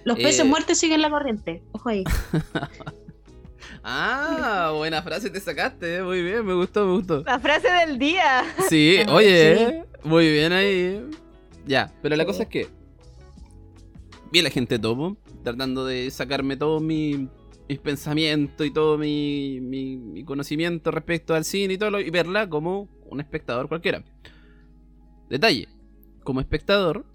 Los peces Eh, muertos siguen la corriente. Ojo ahí. Ah, buena frase te sacaste, eh, muy bien, me gustó, me gustó. La frase del día. Sí, oye, sí. eh, muy bien ahí. Ya, pero la cosa es que vi a la gente topo, tratando de sacarme todos mi- mis pensamientos y todo mi, mi- mi conocimiento respecto al cine y todo, lo- y verla como un espectador cualquiera. Detalle, como espectador,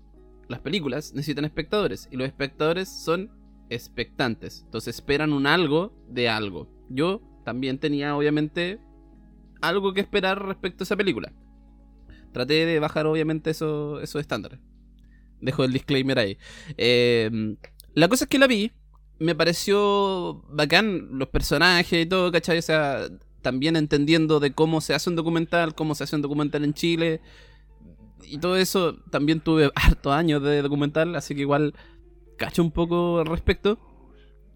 las películas necesitan espectadores y los espectadores son expectantes, entonces esperan un algo de algo. Yo también tenía obviamente algo que esperar respecto a esa película. Traté de bajar obviamente eso- esos estándares. Dejo el disclaimer ahí. Eh, la cosa es que la vi, me pareció bacán los personajes y todo, ¿cachai? O sea, también entendiendo de cómo se hace un documental, cómo se hace un documental en Chile. Y todo eso, también tuve hartos años de documental, así que igual cacho un poco al respecto.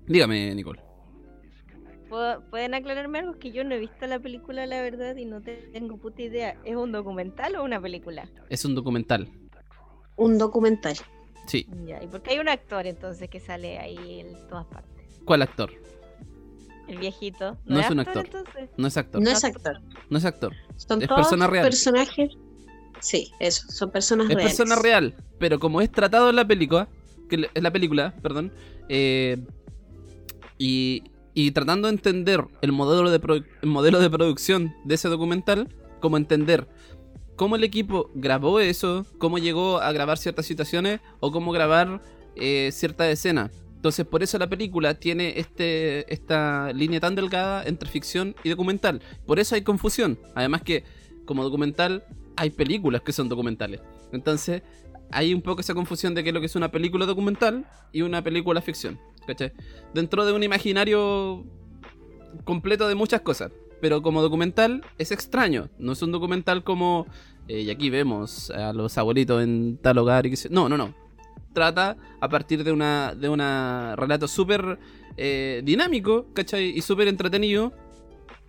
Dígame, Nicole. ¿Puedo- ¿Pueden aclararme algo? Es que yo no he visto la película, la verdad, y no te- tengo puta idea. ¿Es un documental o una película? Es un documental. Un documental. Sí. Ya, ¿y por qué hay un actor entonces que sale ahí en todas partes? ¿Cuál actor? El viejito. No es un actor. entonces? No es actor. No es actor. No es actor. Son Es todos persona real. personajes. Sí, eso, son personas Es reales. persona real, pero como es tratado en la película, que en la película, perdón, eh, y, y tratando de entender el modelo de, el modelo de producción de ese documental, como entender cómo el equipo grabó eso, cómo llegó a grabar ciertas situaciones o cómo grabar eh, cierta escena. Entonces, por eso la película tiene este, esta línea tan delgada entre ficción y documental. Por eso hay confusión. Además que, como documental, hay películas que son documentales. Entonces, hay un poco esa confusión de qué es lo que es una película documental y una película ficción. ¿Cachai? Dentro de un imaginario completo de muchas cosas. Pero como documental es extraño. No es un documental como. eh, y aquí vemos a los abuelitos en tal hogar y que se... No, no, no. Trata a partir de una. de un relato súper eh, dinámico, ¿cachai? Y súper entretenido.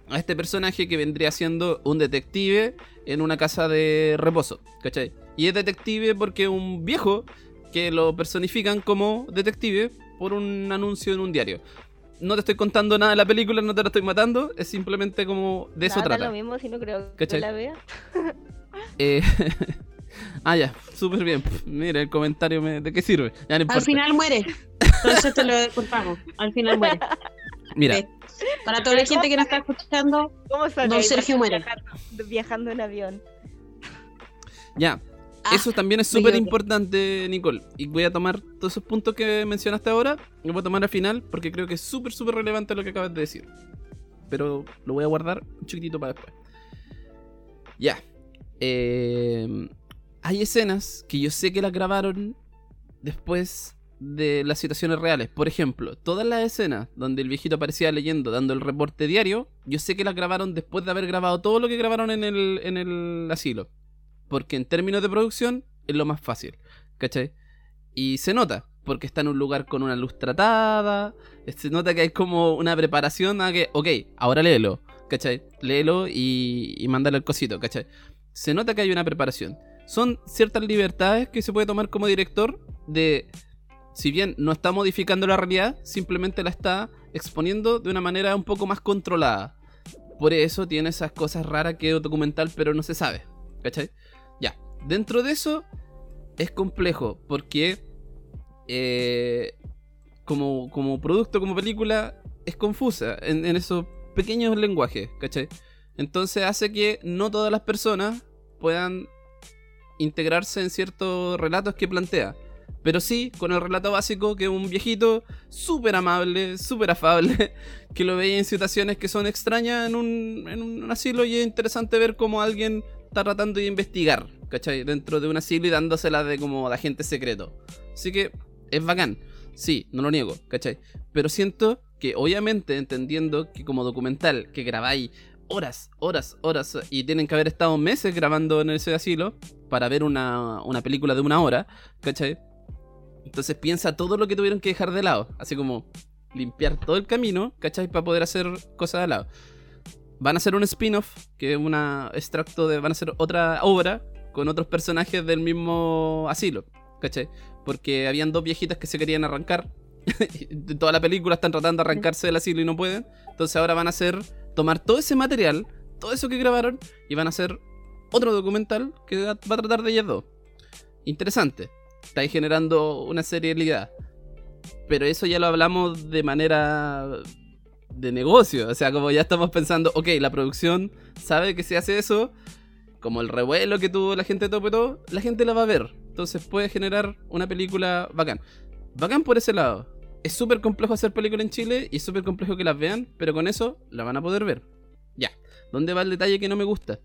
A este personaje que vendría siendo un detective en una casa de reposo, ¿cachai? Y es detective porque es un viejo que lo personifican como detective por un anuncio en un diario. No te estoy contando nada de la película, no te la estoy matando, es simplemente como de eso Nada, trata. lo mismo si no creo ¿Cachai? que la vea. Eh, ah, ya, súper bien. Pff, Mira, el comentario me... ¿de qué sirve? Ya no importa. Al final muere. Entonces te lo contamos. Al final muere. Mira, Ve. Para toda la gente que nos está escuchando, ¿Cómo Don Sergio muere. viajando, viajando en avión? ya. ah, Eso también es súper importante, Nicole. Y voy a tomar todos esos puntos que mencionaste ahora. Los voy a tomar al final porque creo que es súper, súper relevante lo que acabas de decir. Pero lo voy a guardar un chiquitito para después. Ya. Eh, hay escenas que yo sé que las grabaron después de las situaciones reales. Por ejemplo, todas las escenas donde el viejito aparecía leyendo, dando el reporte diario, yo sé que las grabaron después de haber grabado todo lo que grabaron en el, en el asilo. Porque en términos de producción es lo más fácil. ¿Cachai? Y se nota, porque está en un lugar con una luz tratada. Se nota que hay como una preparación a que, ok, ahora léelo. ¿Cachai? Léelo y, y mándale el cosito, ¿cachai? Se nota que hay una preparación. Son ciertas libertades que se puede tomar como director de, si bien no está modificando la realidad, simplemente la está exponiendo de una manera un poco más controlada. Por eso tiene esas cosas raras que es documental, pero no se sabe. ¿Cachai? Ya. Dentro de eso es complejo porque eh, como, como producto, como película, es confusa en, en esos pequeños lenguajes, ¿cachai? Entonces hace que no todas las personas puedan integrarse en ciertos relatos que plantea. Pero sí, con el relato básico que un viejito súper amable, súper afable, que lo veía en situaciones que son extrañas en un, en un asilo y es interesante ver cómo alguien está tratando de investigar, ¿cachai? Dentro de un asilo y dándosela de como de agente secreto. Así que es bacán, sí, no lo niego, ¿cachai? Pero siento que obviamente entendiendo que como documental que grabáis horas, horas, horas y tienen que haber estado meses grabando en ese asilo para ver una, una película de una hora, ¿cachai? Entonces piensa todo lo que tuvieron que dejar de lado, así como limpiar todo el camino, ¿cachai? Para poder hacer cosas de lado. Van a hacer un spin-off, que es un extracto de. Van a hacer otra obra con otros personajes del mismo asilo, ¿cachai? Porque habían dos viejitas que se querían arrancar. toda la película están tratando de arrancarse del asilo y no pueden. Entonces ahora van a hacer. Tomar todo ese material, todo eso que grabaron, y van a hacer otro documental que va a tratar de ellas dos. Interesante. Estáis generando una serialidad. Pero eso ya lo hablamos de manera de negocio. O sea, como ya estamos pensando, ok, la producción sabe que si hace eso, como el revuelo que tuvo la gente de Tope Todo, la gente la va a ver. Entonces puede generar una película bacán. Bacán por ese lado. Es súper complejo hacer película en Chile y súper complejo que las vean, pero con eso la van a poder ver. Ya. ¿Dónde va el detalle que no me gusta?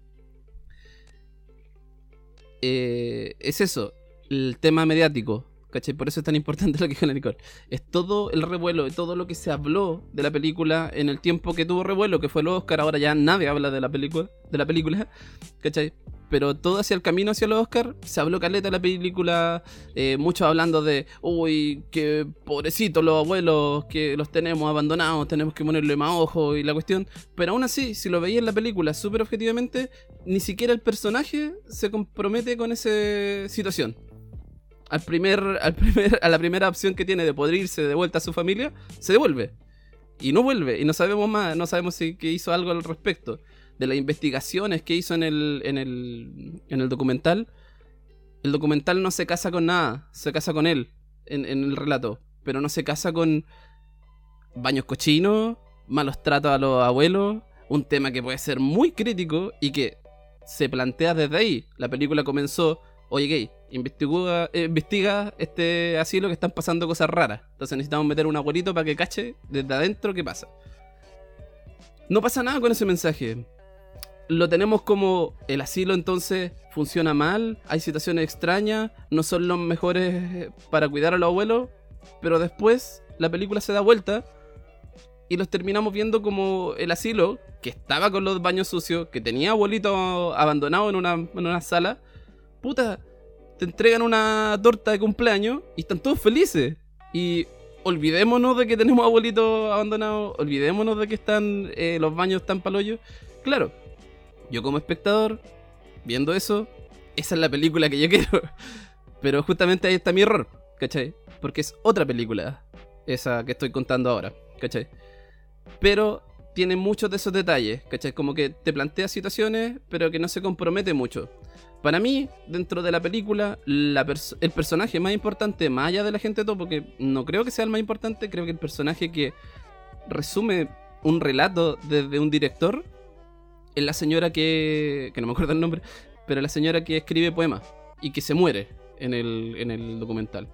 Eh, es eso, el tema mediático. ¿Cachai? Por eso es tan importante lo que dijo la Nicole. Es todo el revuelo, todo lo que se habló de la película en el tiempo que tuvo revuelo, que fue el Oscar. Ahora ya nadie habla de la película, de la película, ¿cachai? pero todo hacia el camino hacia los Oscar, se habló caleta de la película, eh, muchos hablando de, uy, que pobrecitos los abuelos que los tenemos abandonados, tenemos que ponerle más ojo y la cuestión, pero aún así, si lo veía en la película súper objetivamente, ni siquiera el personaje se compromete con esa situación. Al primer, al primer, a la primera opción que tiene de poder irse de vuelta a su familia, se devuelve. Y no vuelve, y no sabemos más, no sabemos si que hizo algo al respecto de las investigaciones que hizo en el, en el, en el documental, el documental no se casa con nada, se casa con él en, en el relato, pero no se casa con baños cochinos, malos tratos a los abuelos, un tema que puede ser muy crítico y que se plantea desde ahí. La película comenzó, oye gay, investiga, eh, investiga este asilo que están pasando cosas raras. Entonces necesitamos meter un abuelito para que cache desde adentro qué pasa. No pasa nada con ese mensaje lo tenemos como el asilo entonces funciona mal, hay situaciones extrañas, no son los mejores eh, para cuidar a los abuelos, pero después la película se da vuelta y los terminamos viendo como el asilo, que estaba con los baños sucios, que tenía abuelito abandonado en una, en una sala, puta, te entregan una torta de cumpleaños y están todos felices. Y olvidémonos de que tenemos abuelitos abandonados, olvidémonos de que están eh, los baños tan palollos. Claro, yo como espectador, viendo eso, esa es la película que yo quiero. Pero justamente ahí está mi error, ¿cachai? Porque es otra película, esa que estoy contando ahora, ¿cachai? Pero tiene muchos de esos detalles, ¿cachai? Como que te plantea situaciones, pero que no se compromete mucho. Para mí, dentro de la película, el personaje más importante, más allá de la gente todo, porque no creo que sea el más importante, creo que el personaje que resume un relato desde un director es la señora que. que no me acuerdo el nombre, pero la señora que escribe poemas y que se muere en el, en el documental.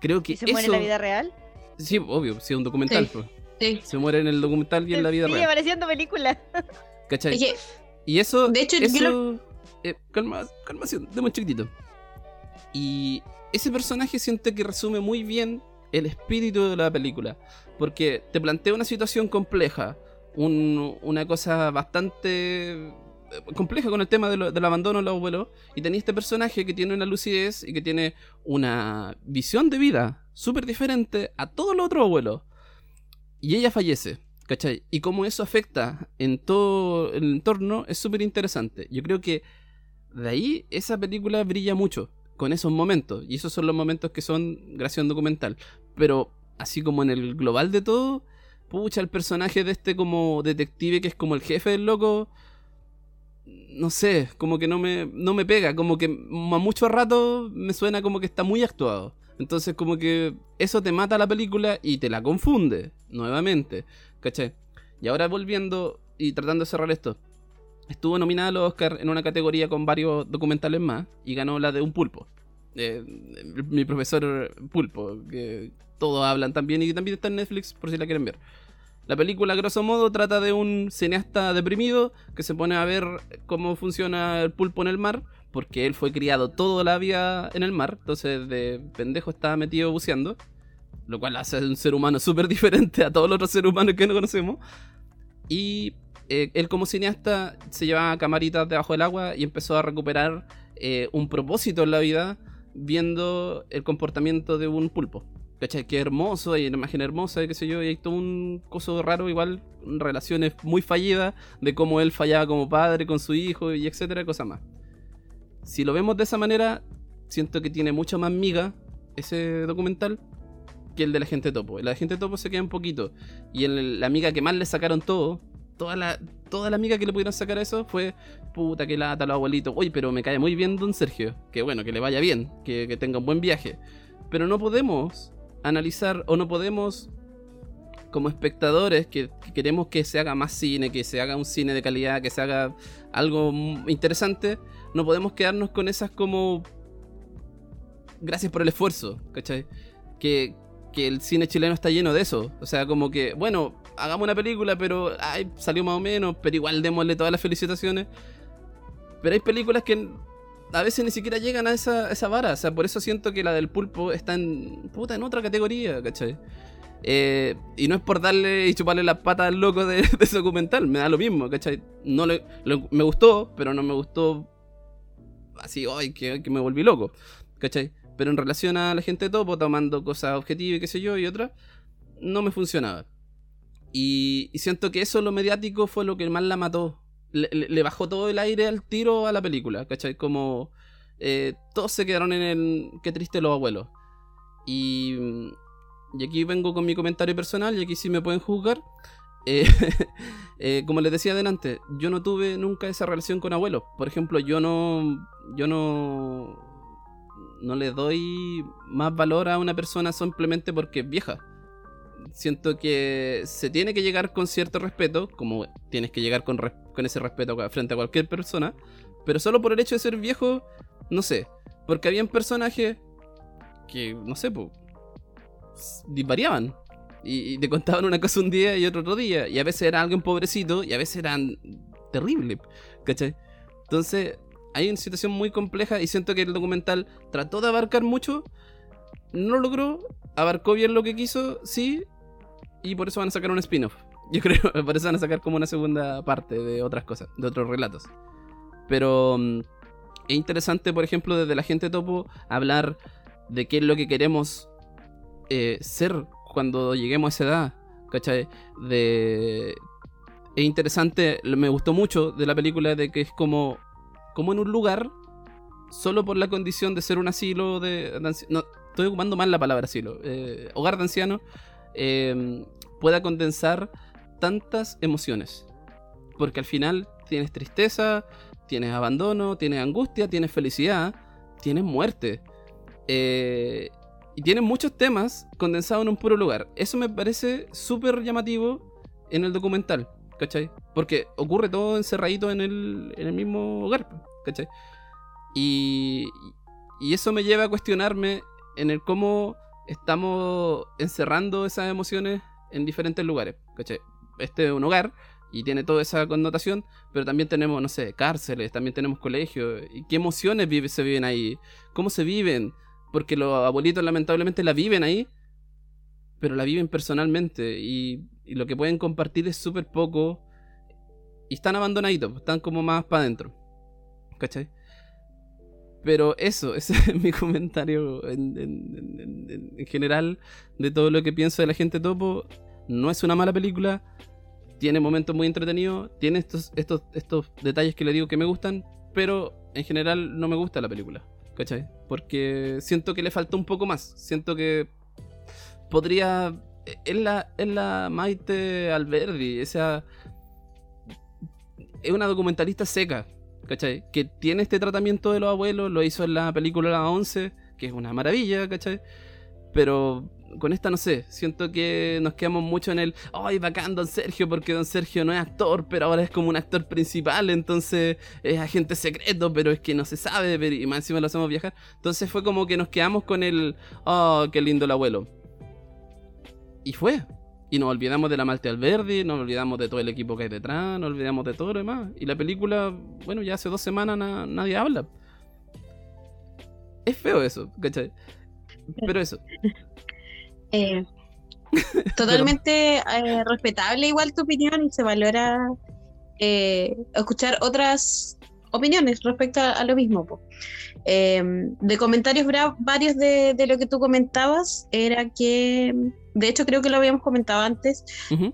Creo que. ¿Y se muere en la vida real? Sí, obvio, sí, es un documental. Sí. pues. Sí. Se muere en el documental y en la vida Sigue real. apareciendo película. ¿Cachai? Y eso. De hecho, yo eso, eh, calma, calmación, demos chiquitito. Y ese personaje siente que resume muy bien el espíritu de la película. Porque te plantea una situación compleja. un- una cosa bastante eh, compleja con el tema del abandono de los abuelos. Y tenía este personaje que tiene una lucidez y que tiene una visión de vida súper diferente a todos los otros abuelos. Y ella fallece. ¿Cachai? Y cómo eso afecta en todo el entorno es súper interesante. Yo creo que de ahí esa película brilla mucho con esos momentos. Y esos son los momentos que son grabación documental. Pero así como en el global de todo, pucha, el personaje de este como detective que es como el jefe del loco. No sé, como que no me, no me pega, como que a mucho rato me suena como que está muy actuado. Entonces como que eso te mata la película y te la confunde nuevamente. ¿Cachai? Y ahora volviendo y tratando de cerrar esto. Estuvo nominada a los Oscar en una categoría con varios documentales más y ganó la de un pulpo. Eh, mi profesor Pulpo, que todos hablan también y también está en Netflix por si la quieren ver. La película, grosso modo, trata de un cineasta deprimido que se pone a ver cómo funciona el pulpo en el mar, porque él fue criado toda la vida en el mar, entonces de pendejo estaba metido buceando, lo cual hace un ser humano súper diferente a todos los otros seres humanos que no conocemos. Y eh, él como cineasta se llevaba camaritas debajo del agua y empezó a recuperar eh, un propósito en la vida viendo el comportamiento de un pulpo. ¿Cachai? Que hermoso, hay una imagen hermosa, y qué sé yo, y hay todo un coso raro, igual, relaciones muy fallidas de cómo él fallaba como padre con su hijo y etcétera, cosas más. Si lo vemos de esa manera, siento que tiene mucha más miga ese documental que el de la gente topo. El de la gente topo se queda un poquito. Y la amiga que más le sacaron todo, toda la, toda la amiga que le pudieron sacar a eso fue, puta que lata los abuelitos. Uy, pero me cae muy bien don Sergio. Que bueno, que le vaya bien, que, que tenga un buen viaje. Pero no podemos analizar o no podemos como espectadores que, que queremos que se haga más cine, que se haga un cine de calidad, que se haga algo interesante, no podemos quedarnos con esas como gracias por el esfuerzo, ¿cachai? Que, que el cine chileno está lleno de eso. O sea, como que, bueno, hagamos una película, pero ay, salió más o menos, pero igual démosle todas las felicitaciones. Pero hay películas que a veces ni siquiera llegan a esa, esa vara. O sea, por eso siento que la del pulpo está en, puta, en otra categoría, ¿cachai? Eh, y no es por darle y chuparle las patas al loco de, de ese documental, me da lo mismo, ¿cachai? No le, lo- me gustó, pero no me gustó así, ¡ay! Que, que me volví loco, ¿cachai? Pero en relación a la gente topo, tomando cosas objetivas y qué sé yo, y otras, no me funcionaba. Y, y siento que eso, lo mediático, fue lo que más la mató. Le, bajó todo el aire al tiro a la película, ¿cachai? Como eh, todos se quedaron en el qué triste los abuelos. Y, y aquí vengo con mi comentario personal, y aquí sí me pueden juzgar. Eh, eh, como les decía adelante, yo no tuve nunca esa relación con abuelos. Por ejemplo, yo no. Yo no. No le doy más valor a una persona simplemente porque es vieja. Siento que se tiene que llegar con cierto respeto, como tienes que llegar con, con ese respeto frente a cualquier persona, pero solo por el hecho de ser viejo, no sé. Porque habían personajes que, no sé, pues, variaban. Y, te contaban una cosa un día y otro otro día. Y a veces era alguien pobrecito y a veces eran terribles. ¿Cachai? Entonces, hay una situación muy compleja y siento que el documental trató de abarcar mucho. No lo logró. Abarcó bien lo que quiso, sí. Y por eso van a sacar un spin-off. Yo creo, por eso van a sacar como una segunda parte de otras cosas, de otros relatos. Pero mm, es interesante, por ejemplo, desde la gente topo, hablar de qué es lo que queremos eh, ser cuando lleguemos a esa edad. ¿Cachai? De... Es interesante, me gustó mucho de la película de que es como, como en un lugar, solo por la condición de ser un asilo de... no, estoy ocupando mal la palabra asilo. eh, hogar de ancianos, eh, pueda condensar tantas emociones. Porque al final tienes tristeza, tienes abandono, tienes angustia, tienes felicidad, tienes muerte. Eh, y tienes muchos temas condensados en un puro lugar. Eso me parece súper llamativo en el documental, ¿cachai? Porque ocurre todo encerradito en el, en el mismo hogar, ¿cachai? Y, y eso me lleva a cuestionarme en el cómo estamos encerrando esas emociones en diferentes lugares, ¿cachai? Este es un hogar y tiene toda esa connotación, pero también tenemos, no sé, cárceles, también tenemos colegios. ¿Y qué emociones vive- se viven ahí? ¿Cómo se viven? Porque los abuelitos lamentablemente la viven ahí, pero la viven personalmente y, y lo que pueden compartir es súper poco y están abandonaditos, están como más para adentro. ¿Cachai? Pero eso, ese es mi comentario en, en- en- en- en general de todo lo que pienso de la gente topo. No es una mala película, tiene momentos muy entretenidos, tiene estos, estos, estos detalles que le digo que me gustan, pero en general no me gusta la película, ¿cachai? Porque siento que le falta un poco más, siento que podría... Es la, es la Maite Alberdi, esa... Es una documentalista seca, ¿cachai? Que tiene este tratamiento de los abuelos, lo hizo en la película La 11, que es una maravilla, ¿cachai? Pero con esta no sé, siento que nos quedamos mucho en el, ay, bacán Don Sergio, porque Don Sergio no es actor, pero ahora es como un actor principal, entonces es agente secreto, pero es que no se sabe, y más encima lo hacemos viajar. Entonces fue como que nos quedamos con el, oh, qué lindo el abuelo. Y fue. Y nos olvidamos de la Malte Alberdi, nos olvidamos de todo el equipo que hay detrás, nos olvidamos de todo lo demás. Y la película, bueno, ya hace dos semanas na- nadie habla. Es feo eso, ¿cachai? Pero eso. Eh, totalmente eh, respetable igual tu opinión y se valora eh, escuchar otras opiniones respecto a, a lo mismo. de comentarios varios de, de lo que tú comentabas era que, de hecho creo que lo habíamos comentado antes,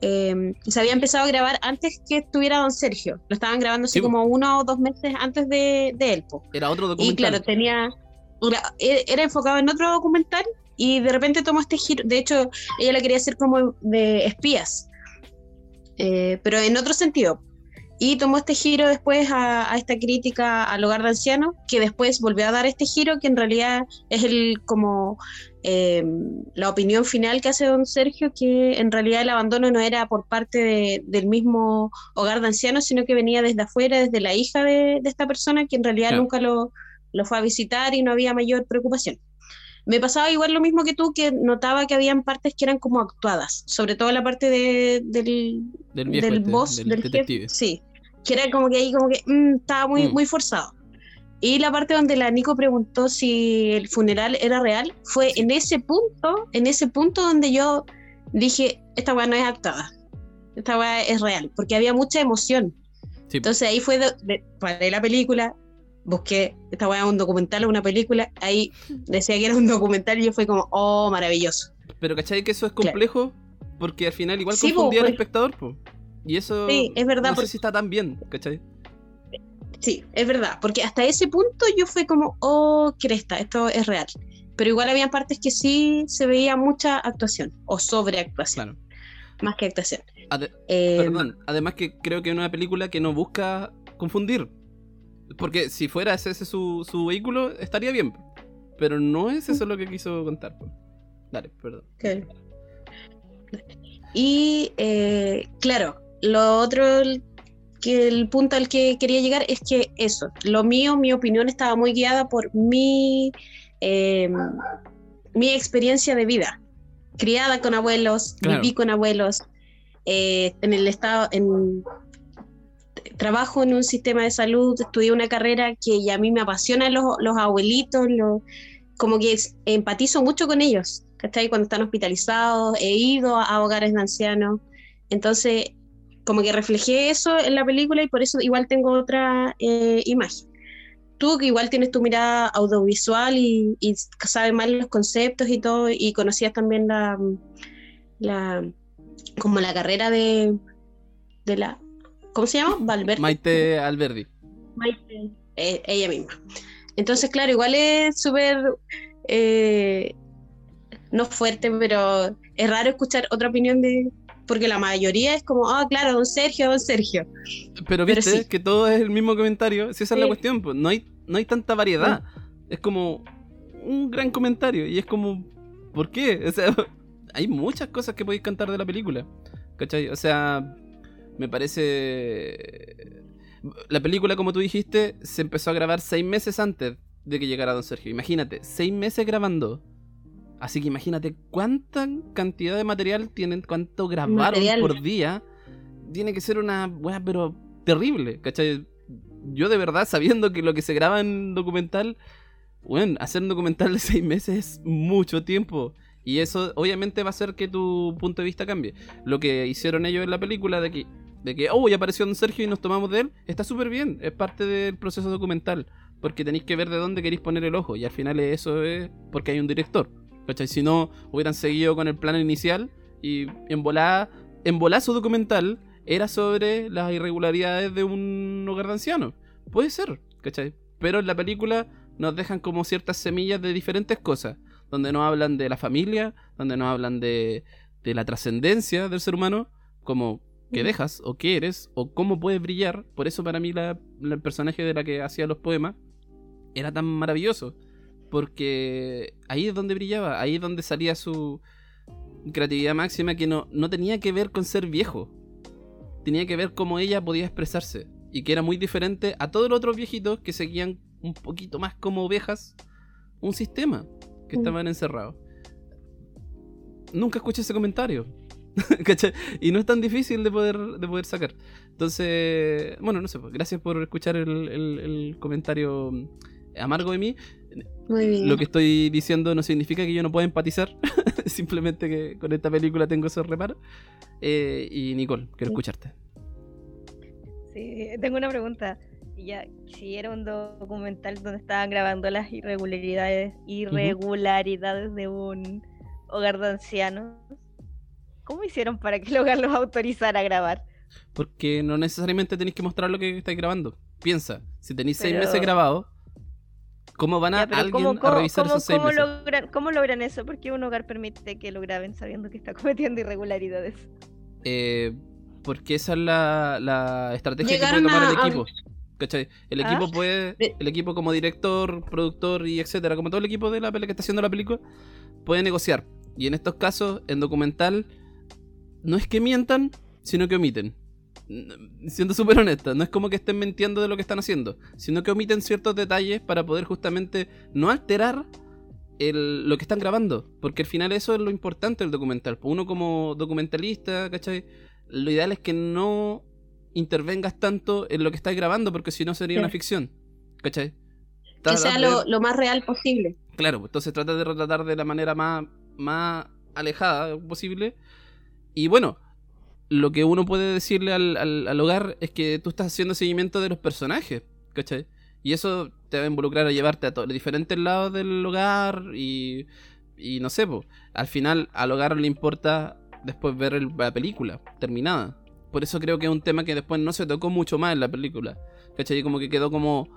eh, se había empezado a grabar antes que estuviera Don Sergio. Lo estaban grabando así Sí, como uno o dos meses antes de, de él. po. Era otro Y documental. claro, tenía. era- Era enfocado en otro documental y de repente tomó este giro. De hecho, ella la quería hacer como de espías, eh, pero en otro sentido. Y tomó este giro después a, a esta crítica al hogar de ancianos, que después volvió a dar este giro, que en realidad es el como eh, la opinión final que hace don Sergio, que en realidad el abandono no era por parte de- del mismo hogar de ancianos, sino que venía desde afuera, desde la hija de, de esta persona, que en realidad nunca lo, lo fue a visitar y no había mayor preocupación. Me pasaba igual lo mismo que tú, que notaba que habían partes que eran como actuadas, sobre todo la parte de, del, del viejo del este, boss, del del jefe, detective. sí, que era como que ahí como que mm, estaba muy, Mm. muy forzado. Y la parte donde la Nico preguntó si el funeral era real, fue en ese punto, en ese punto donde yo dije, esta weá no es actuada, esta weá es real, porque había mucha emoción. Sí. Entonces ahí fue, de- de- paré la película, busqué esta weá un documental o una película, ahí decía que era un documental y yo fue como, oh, maravilloso. Pero ¿cachai que eso es complejo? Porque al final igual Sí, po, confundía al pues. espectador, po. Y eso Sí, es verdad, no sé porque- si está tan bien, ¿cachai? Sí, es verdad, porque hasta ese punto yo fue como, oh, cresta, esto es real. Pero igual había partes que sí se veía mucha actuación o sobreactuación, Claro. más que actuación. Ade- Eh, Perdón, además que creo que es una película que no busca confundir. Porque si fuera ese, ese su, su vehículo, estaría bien. Pero no es eso lo que quiso contar. po. Dale, perdón. Y eh, claro, lo otro que el punto al que quería llegar es que eso, lo mío, mi opinión estaba muy guiada por mi, eh, mi experiencia de vida. Criada con abuelos, Claro. viví con abuelos, eh, en el estado, en trabajo en un sistema de salud, estudié una carrera que ya a mí me apasionan los, los abuelitos, los, como que es- empatizo mucho con ellos, ¿cachai? Cuando están hospitalizados, he ido a, a hogares de ancianos, entonces como que reflejé eso en la película y por eso igual tengo otra eh, imagen. Tú que igual tienes tu mirada audiovisual y, y sabes más los conceptos y todo, y conocías también la, la como la carrera de, de la, ¿cómo se llama? Valverde. Maite Alberdi. Maite, eh, ella misma. Entonces, claro, igual es súper, eh, no fuerte, pero es raro escuchar otra opinión de, porque la mayoría es como, ah, claro, don Sergio, don Sergio. Pero Pero viste sí. que todo es el mismo comentario. Si esa es la cuestión, pues no hay, no hay tanta variedad. Es como un gran comentario. Y es como, ¿por qué? O sea, hay muchas cosas que podéis cantar de la película. ¿Cachai? O sea, me parece. La película, como tú dijiste, se empezó a grabar seis meses antes de que llegara Don Sergio. Imagínate, seis meses grabando. Así que imagínate cuánta cantidad de material tienen, cuánto grabaron Material. por día. Tiene que ser una weá, pero terrible, ¿cachai? Yo de verdad, sabiendo que lo que se graba en documental, bueno, hacer un documental de seis meses es mucho tiempo. Y eso obviamente va a hacer que tu punto de vista cambie. Lo que hicieron ellos en la película de que, de que oh, ya apareció Don Sergio y nos tomamos de él, está súper bien. Es parte del proceso documental. Porque tenéis que ver de dónde queréis poner el ojo. Y al final eso es porque hay un director. ¿Cachai? Si no, hubieran seguido con el plan inicial y en volada, en volada su documental era sobre las irregularidades de un hogar de ancianos. Puede ser, ¿cachai? Pero en la película nos dejan como ciertas semillas de diferentes cosas, donde nos hablan de la familia, donde nos hablan de, de la trascendencia del ser humano, como que dejas o que eres o cómo puedes brillar. Por eso para mí la, la- el personaje de la que hacía los poemas era tan maravilloso. Porque ahí es donde brillaba, ahí es donde salía su creatividad máxima que no, no tenía que ver con ser viejo. Tenía que ver cómo ella podía expresarse. Y que era muy diferente a todos los otros viejitos que seguían un poquito más como ovejas un sistema que Mm. estaban encerrados. Nunca escuché ese comentario. ¿Cachai? Y no es tan difícil de poder, de poder sacar. Entonces, bueno, no sé, pues, gracias por escuchar el, el- el comentario amargo de mí. Muy bien. Lo que estoy diciendo no significa que yo no pueda empatizar, simplemente que con esta película tengo esos reparos. Eh, y Nicole, quiero Sí. escucharte. Sí, tengo una pregunta. Ya, si era un documental donde estaban grabando las irregularidades, irregularidades de un hogar de ancianos, ¿cómo hicieron para que el hogar los autorizara a grabar? Porque no necesariamente tenéis que mostrar lo que estáis grabando. Piensa, si tenéis seis meses grabados, ¿cómo van a Ya, alguien ¿cómo, a revisar cómo- esos seis cómo meses? logran, ¿Cómo logran eso? ¿Por qué un hogar permite que lo graben sabiendo que está cometiendo irregularidades? Eh, porque esa es la, la estrategia Llegaron que puede tomar el equipo. ¿Cachai? El Ah. equipo puede, el equipo como director, productor y etcétera, como todo el equipo de la que está haciendo la película, puede negociar. Y en estos casos, en documental, no es que mientan, sino que omiten. Siendo súper honesta, no es como que estén mintiendo de lo que están haciendo, sino que omiten ciertos detalles para poder justamente no alterar el- lo que están grabando. Porque al final eso es lo importante del documental. Pues Uno como documentalista, ¿cachai? Lo ideal es que no intervengas tanto en lo que estás grabando, porque si no sería Sí. una ficción. ¿Cachai? que sea de- lo, lo más real posible. Claro, pues, entonces trata de retratar de la manera más, más alejada posible. Y bueno, lo que uno puede decirle al, al- al hogar es que tú estás haciendo seguimiento de los personajes, ¿cachai? Y eso te va a involucrar a llevarte a todos los diferentes lados del hogar y, y no sé, po, al final al hogar le importa después ver la película terminada. Por eso creo que es un tema que después no se tocó mucho más en la película. ¿Cachai? Como que quedó como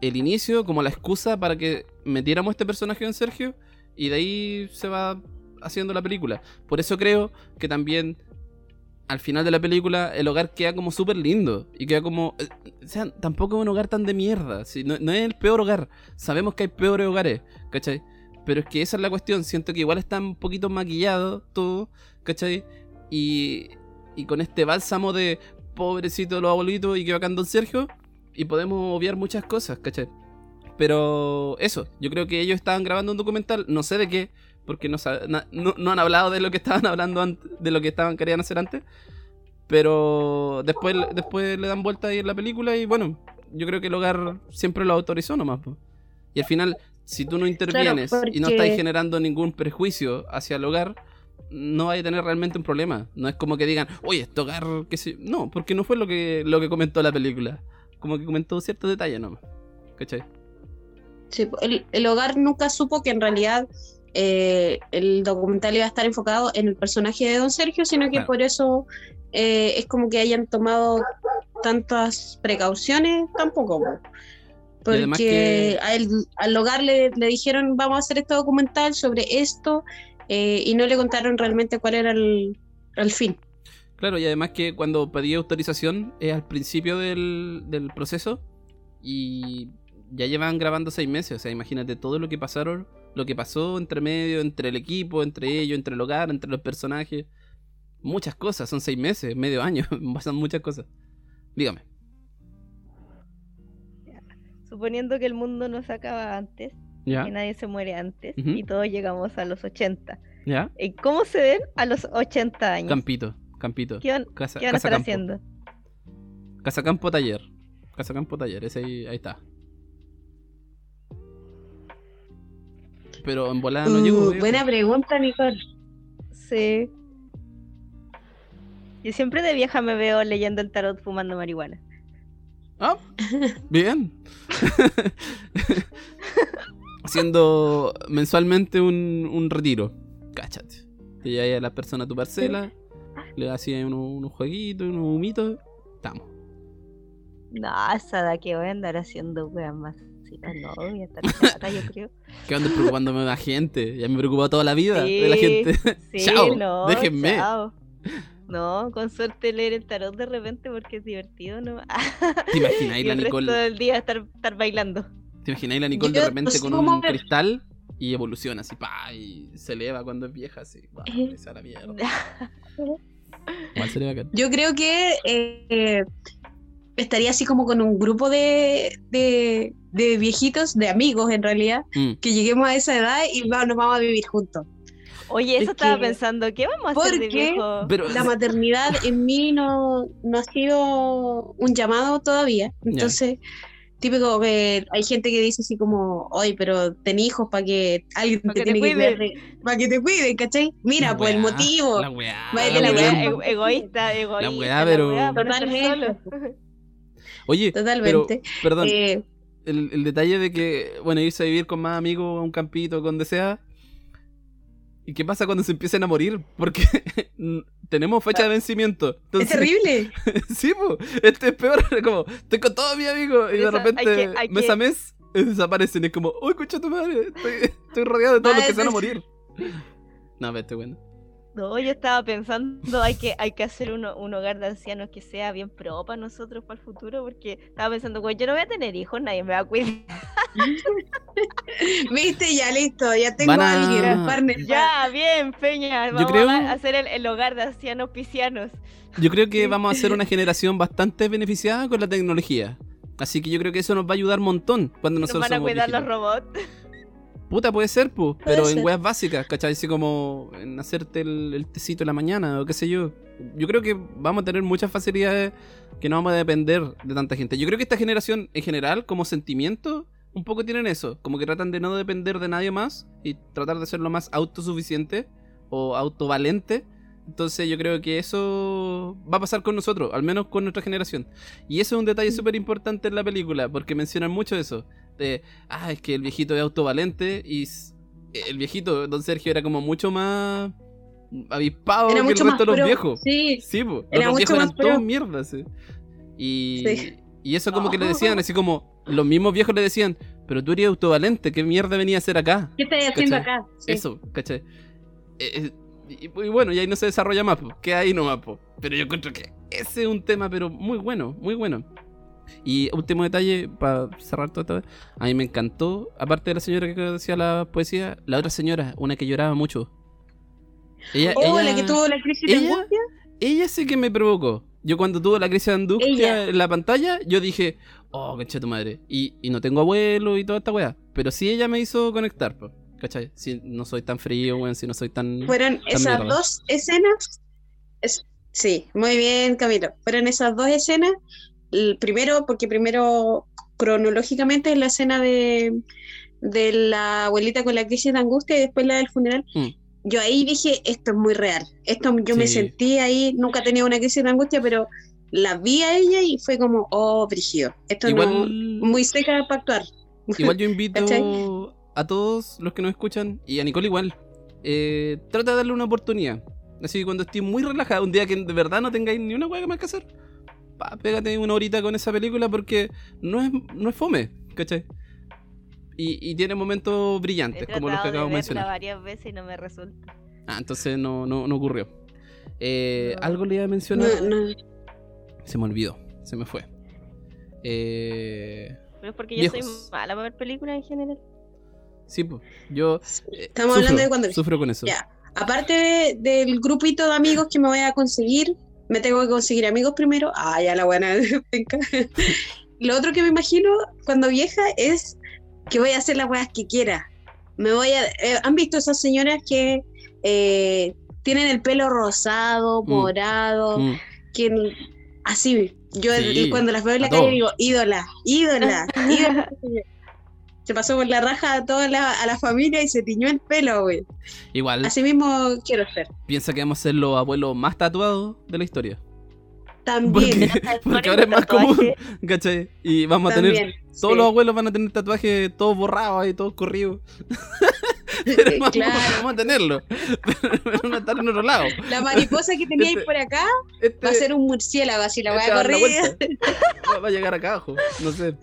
el inicio, como la excusa para que metiéramos este personaje en Sergio y de ahí se va haciendo la película. Por eso creo que también al final de la película el hogar queda como súper lindo y queda como... eh, O sea, tampoco es un hogar tan de mierda. ¿sí? No, es el peor hogar. Sabemos que hay peores hogares, ¿cachai? Pero es que esa es la cuestión. Siento que igual está un poquito maquillado todo, ¿cachai? Y, y con este bálsamo de pobrecito los abuelitos y que bacán Don Sergio. Y podemos obviar muchas cosas, ¿cachai? Pero eso, yo creo que ellos estaban grabando un documental, no sé de qué, porque no, no, no han hablado de lo que estaban hablando antes, de lo que estaban querían hacer antes. Pero después, después le dan vuelta ahí en la película y bueno, yo creo que el hogar siempre lo autorizó nomás. po. Y al final, si tú no intervienes y no porque- estás generando ningún prejuicio hacia el hogar, no vais a tener realmente un problema. No es como que digan, oye, este hogar, que sé. No, porque no fue lo que, lo que comentó la película. Como que comentó ciertos detalles nomás. ¿Cachai? Sí, el, el hogar nunca supo que en realidad eh, el documental iba a estar enfocado en el personaje de Don Sergio, sino que Claro. por eso eh, es como que hayan tomado tantas precauciones, tampoco. Porque que- a él- al hogar le, le dijeron vamos a hacer este documental sobre esto eh, y no le contaron realmente cuál era el, el fin. Claro, y además que cuando pedí autorización es al principio del, del proceso y ya llevan grabando seis meses. O sea, imagínate todo lo que pasaron, lo que pasó entre medio, entre el equipo, entre ellos, entre el hogar, entre los personajes. Muchas cosas, son seis meses, medio año, pasan muchas cosas. Dígame. Suponiendo que el mundo no se acaba antes, ¿Ya? que nadie se muere antes, y todos llegamos a los 80. ¿Ya? ¿Y ¿Cómo se ven a los 80 años? Campito, Campito. ¿Qué van, Casa, qué van a estar campo. haciendo? Casa Campo Taller. Casa Campo Taller, ese ahí, ahí está. Pero en volada no Uh, buena pregunta, Nicole. Sí. Yo siempre de vieja me veo leyendo el tarot fumando marihuana. Ah, bien. Haciendo mensualmente un, un retiro. Cáchate. Te llevas a la persona a tu parcela, le hacías unos, unos jueguitos, unos humitos. Estamos. No, esa edad que voy a andar haciendo weas más. No, voy a estar yo creo. ¿Qué ando preocupándome de la gente? Ya me he preocupado toda la vida de la gente. Sí, Chao, no, déjenme. chao. No, con suerte leer el tarot de repente porque es divertido, ¿no? ¿Te imagináis la el Nicole? del día estar, estar bailando. ¿Te imagináis la Nicole de repente no con un ver. cristal y evoluciona así, pa, y se eleva cuando es vieja, así, pa, esa la mierda. Igual sería bacán. Yo creo que eh, estaría así como con un grupo de, de, de viejitos, de amigos en realidad, Mm. que lleguemos a esa edad y va- nos vamos a vivir juntos. Oye, Es eso estaba que- pensando, ¿qué vamos a hacer de porque viejo? Pero, La maternidad en mí no, no ha sido un llamado todavía. Entonces, típico que hay gente que dice así como, oye, pero ten hijos para que alguien Pa' te que te tiene que cuide". cuidar, para que te cuiden, ¿cachai? Mira, La pues el motivo. La weá. La la weá. egoísta, egoísta. weá, pero- weá, Totalmente. solo. Oye, Totalmente. pero, perdón, Eh, el, el detalle de que, bueno, irse a vivir con más amigos a un campito, donde sea. ¿Y qué pasa cuando se empiecen a morir? Porque tenemos fecha de vencimiento. es Entonces, terrible. sí, po, este es peor. Como, estoy con todos mis amigos y de Eso, hay repente, que- hay mes que- a mes, eh, desaparecen. Es como, uy, escucha tu madre, estoy, estoy rodeado de todos los que se van a Madre, morir. No, estoy bueno. No, yo estaba pensando, hay que, hay que hacer uno- un hogar de ancianos que sea bien pro para nosotros para el futuro, porque estaba pensando, güey, yo no voy a tener hijos, nadie me va a cuidar. Viste, ya listo, ya tengo a a- alguien, partner. Ya, bien, Peña, vamos creo- a hacer el, el hogar de ancianos piscianos. Yo creo que vamos a ser una generación bastante beneficiada con la tecnología. Así que yo creo que eso nos va a ayudar un montón cuando Nos nosotros van a cuidar los robots. Puta, puede ser, pues, Puede pero en weas básicas, ¿cachai? Así como en hacerte el, el tecito en la mañana o qué sé yo. Yo creo que vamos a tener muchas facilidades que no vamos a depender de tanta gente. Yo creo que esta generación en general, como sentimiento, un poco tienen eso. Como que tratan de no depender de nadie más y tratar de ser lo más autosuficiente o autovalente. Entonces yo creo que eso va a pasar con nosotros, al menos con nuestra generación. Y eso es un detalle súper importante en la película, porque mencionan mucho eso. De, ah, es que el viejito es autovalente y el viejito, don Sergio, era como mucho más avispado Era que el mucho resto más de los pro. viejos. Sí, Sí, pues. Los Era viejos eran todos mierdas. sí. Y, Sí. y eso como que le decían, así como los mismos viejos le decían, pero tú eres autovalente, ¿qué mierda venía a hacer acá? ¿qué estás haciendo acá? Sí. Eso, ¿cachai? Eh, eh, y, y bueno, y ahí no se desarrolla más, pues, queda ahí nomás. Pero yo encuentro que ese es un tema, pero muy bueno, muy bueno. Y último detalle, para cerrar todo esto, a mí me encantó, aparte de la señora que decía la poesía, la otra señora, una que lloraba mucho. Ella, Oh, ella- la que tuvo la crisis de angustia. ella sí que me provocó. Yo cuando tuve la crisis de angustia en la pantalla, yo dije, oh, concha tu madre. Y, y no tengo abuelo y toda esta weá. Pero sí ella me hizo conectar, po, ¿cachai? Si no soy tan frío, weón, si no soy tan... Fueron esas mierda. dos escenas. es- sí, muy bien, Camilo. Fueron esas dos escenas. El primero, porque primero cronológicamente es la escena de, de la abuelita con la crisis de angustia y después la del funeral. Mm. Yo ahí dije, esto es muy real. Esto yo me sentí ahí, nunca tenido una crisis de angustia, pero la vi a ella y fue como, oh, brígido. Esto Igual, no, muy seca para actuar. igual yo invito ¿Cachai? a todos los que nos escuchan, y a Nicole igual, eh, trata de darle una oportunidad. Así que cuando estés muy relajada, un día que de verdad no tengáis ni una hueá más que hacer, pa, pégate una horita con esa película porque no es, no es fome, ¿cachai? Y, y tiene momentos He brillantes, como los que tratado de acabo de verla mencionar. varias veces y no me resulta. Ah, entonces no, no, no ocurrió. Eh, No. Algo le iba a mencionar. No, no. Se me olvidó, se me fue. Eh, Pero es porque yo soy mala para ver películas en general. sí, pues, yo eh, Estamos sufro, hablando de cuando sufro con eso. Ya. Aparte de- del grupito de amigos que me voy a conseguir, me tengo que conseguir amigos primero. Ah, ya la buena. penca. Lo otro que me imagino cuando vieja es que voy a hacer las weas que quiera. Me voy a. eh, ¿Han visto esas señoras que eh, tienen el pelo rosado, Mm. morado, Mm, que así? Yo Sí, cuando las veo en la calle digo, ídola, ídola, ídola. Se pasó por la raja a toda la, a la familia y se tiñó el pelo, güey. Igual Así mismo quiero ser. piensa que vamos a ser los abuelos más tatuados de la historia. También, Porque, porque ahora es más común, ¿cachai? Y vamos a tener. también. Todos sí. los abuelos van a tener tatuajes todos borrados y todos corridos. Pero vamos, Claro. vamos a tenerlo. Pero van a estar en otro lado. La mariposa que teníais Este- por acá Este, va a ser un murciélago, así la voy este a va a dar la correr. Va a llegar acá abajo. No sé.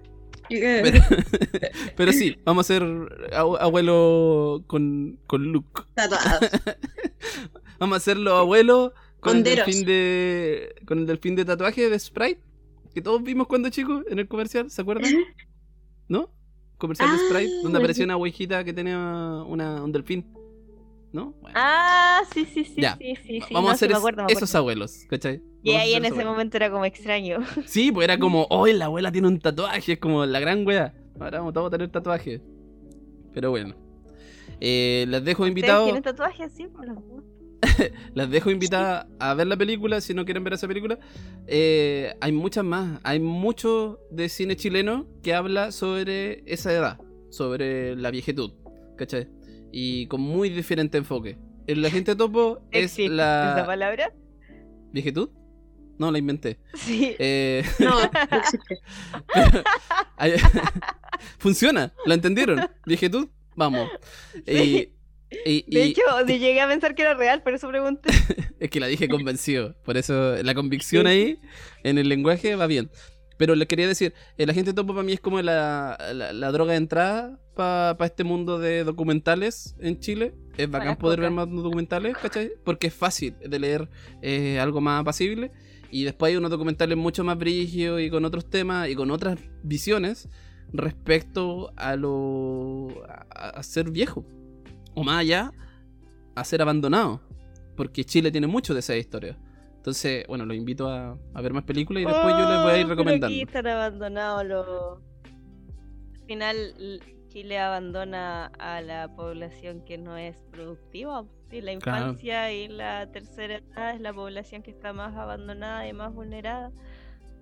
Pero, pero sí, vamos a ser abue- abuelo con, con look. Tatuados. Vamos a ser los abuelos con el, delfín de, con el delfín de tatuaje de Sprite. Que todos vimos cuando chicos en el comercial, ¿se acuerdan? ¿No? Comercial de Ah, Sprite, donde verdad. aparecía una huejita que tenía una, un delfín. ¿No? Bueno, Ah, sí, sí, sí, Ya. sí, sí, sí. vamos no, a sí, ser me es- acuerdo, me esos abuelos, ¿cachai? Y ahí en ese abuelos. momento era como extraño. Sí, pues era como, hoy la abuela tiene un tatuaje, es como la gran wea. Ahora vamos todos a tener tatuaje. Pero bueno. Eh, les dejo ¿Ustedes invitados. tienen tatuajes? Sí, por los. Las dejo invitadas a ver la película si no quieren ver esa película. Eh, hay muchas más. Hay mucho de cine chileno que habla sobre esa edad, sobre la viejetud. ¿Cachai? Y con muy diferente enfoque. El La gente topo es ¿Existe esa la. palabra? ¿Viejetud? No, la inventé. Sí. Eh, No, Funciona, ¿la entendieron? ¿Viejetud? Vamos. Y, y- De y- hecho, sí llegué a pensar que era real, por eso pregunté. Es que la dije convencido. Por eso la convicción ahí en el lenguaje va bien. Pero les quería decir, el agente topo para mí es como la, la- la droga de entrada para este mundo de documentales en Chile. Es bacán poder ver más documentales, ¿cachai? Porque es fácil de leer eh, algo más apacible. Y después hay unos documentales mucho más brígidos y con otros temas y con otras visiones respecto a lo. a, a ser viejo. O más allá, a ser abandonado. Porque Chile tiene mucho de esa historia. Entonces, bueno, los invito a, a ver más películas y después yo les voy a ir Oh, pero recomendando. Aquí están abandonados los. Al final, Chile abandona a la población que no es productiva. Sí, la Claro. infancia y la tercera edad es la población que está más abandonada y más vulnerada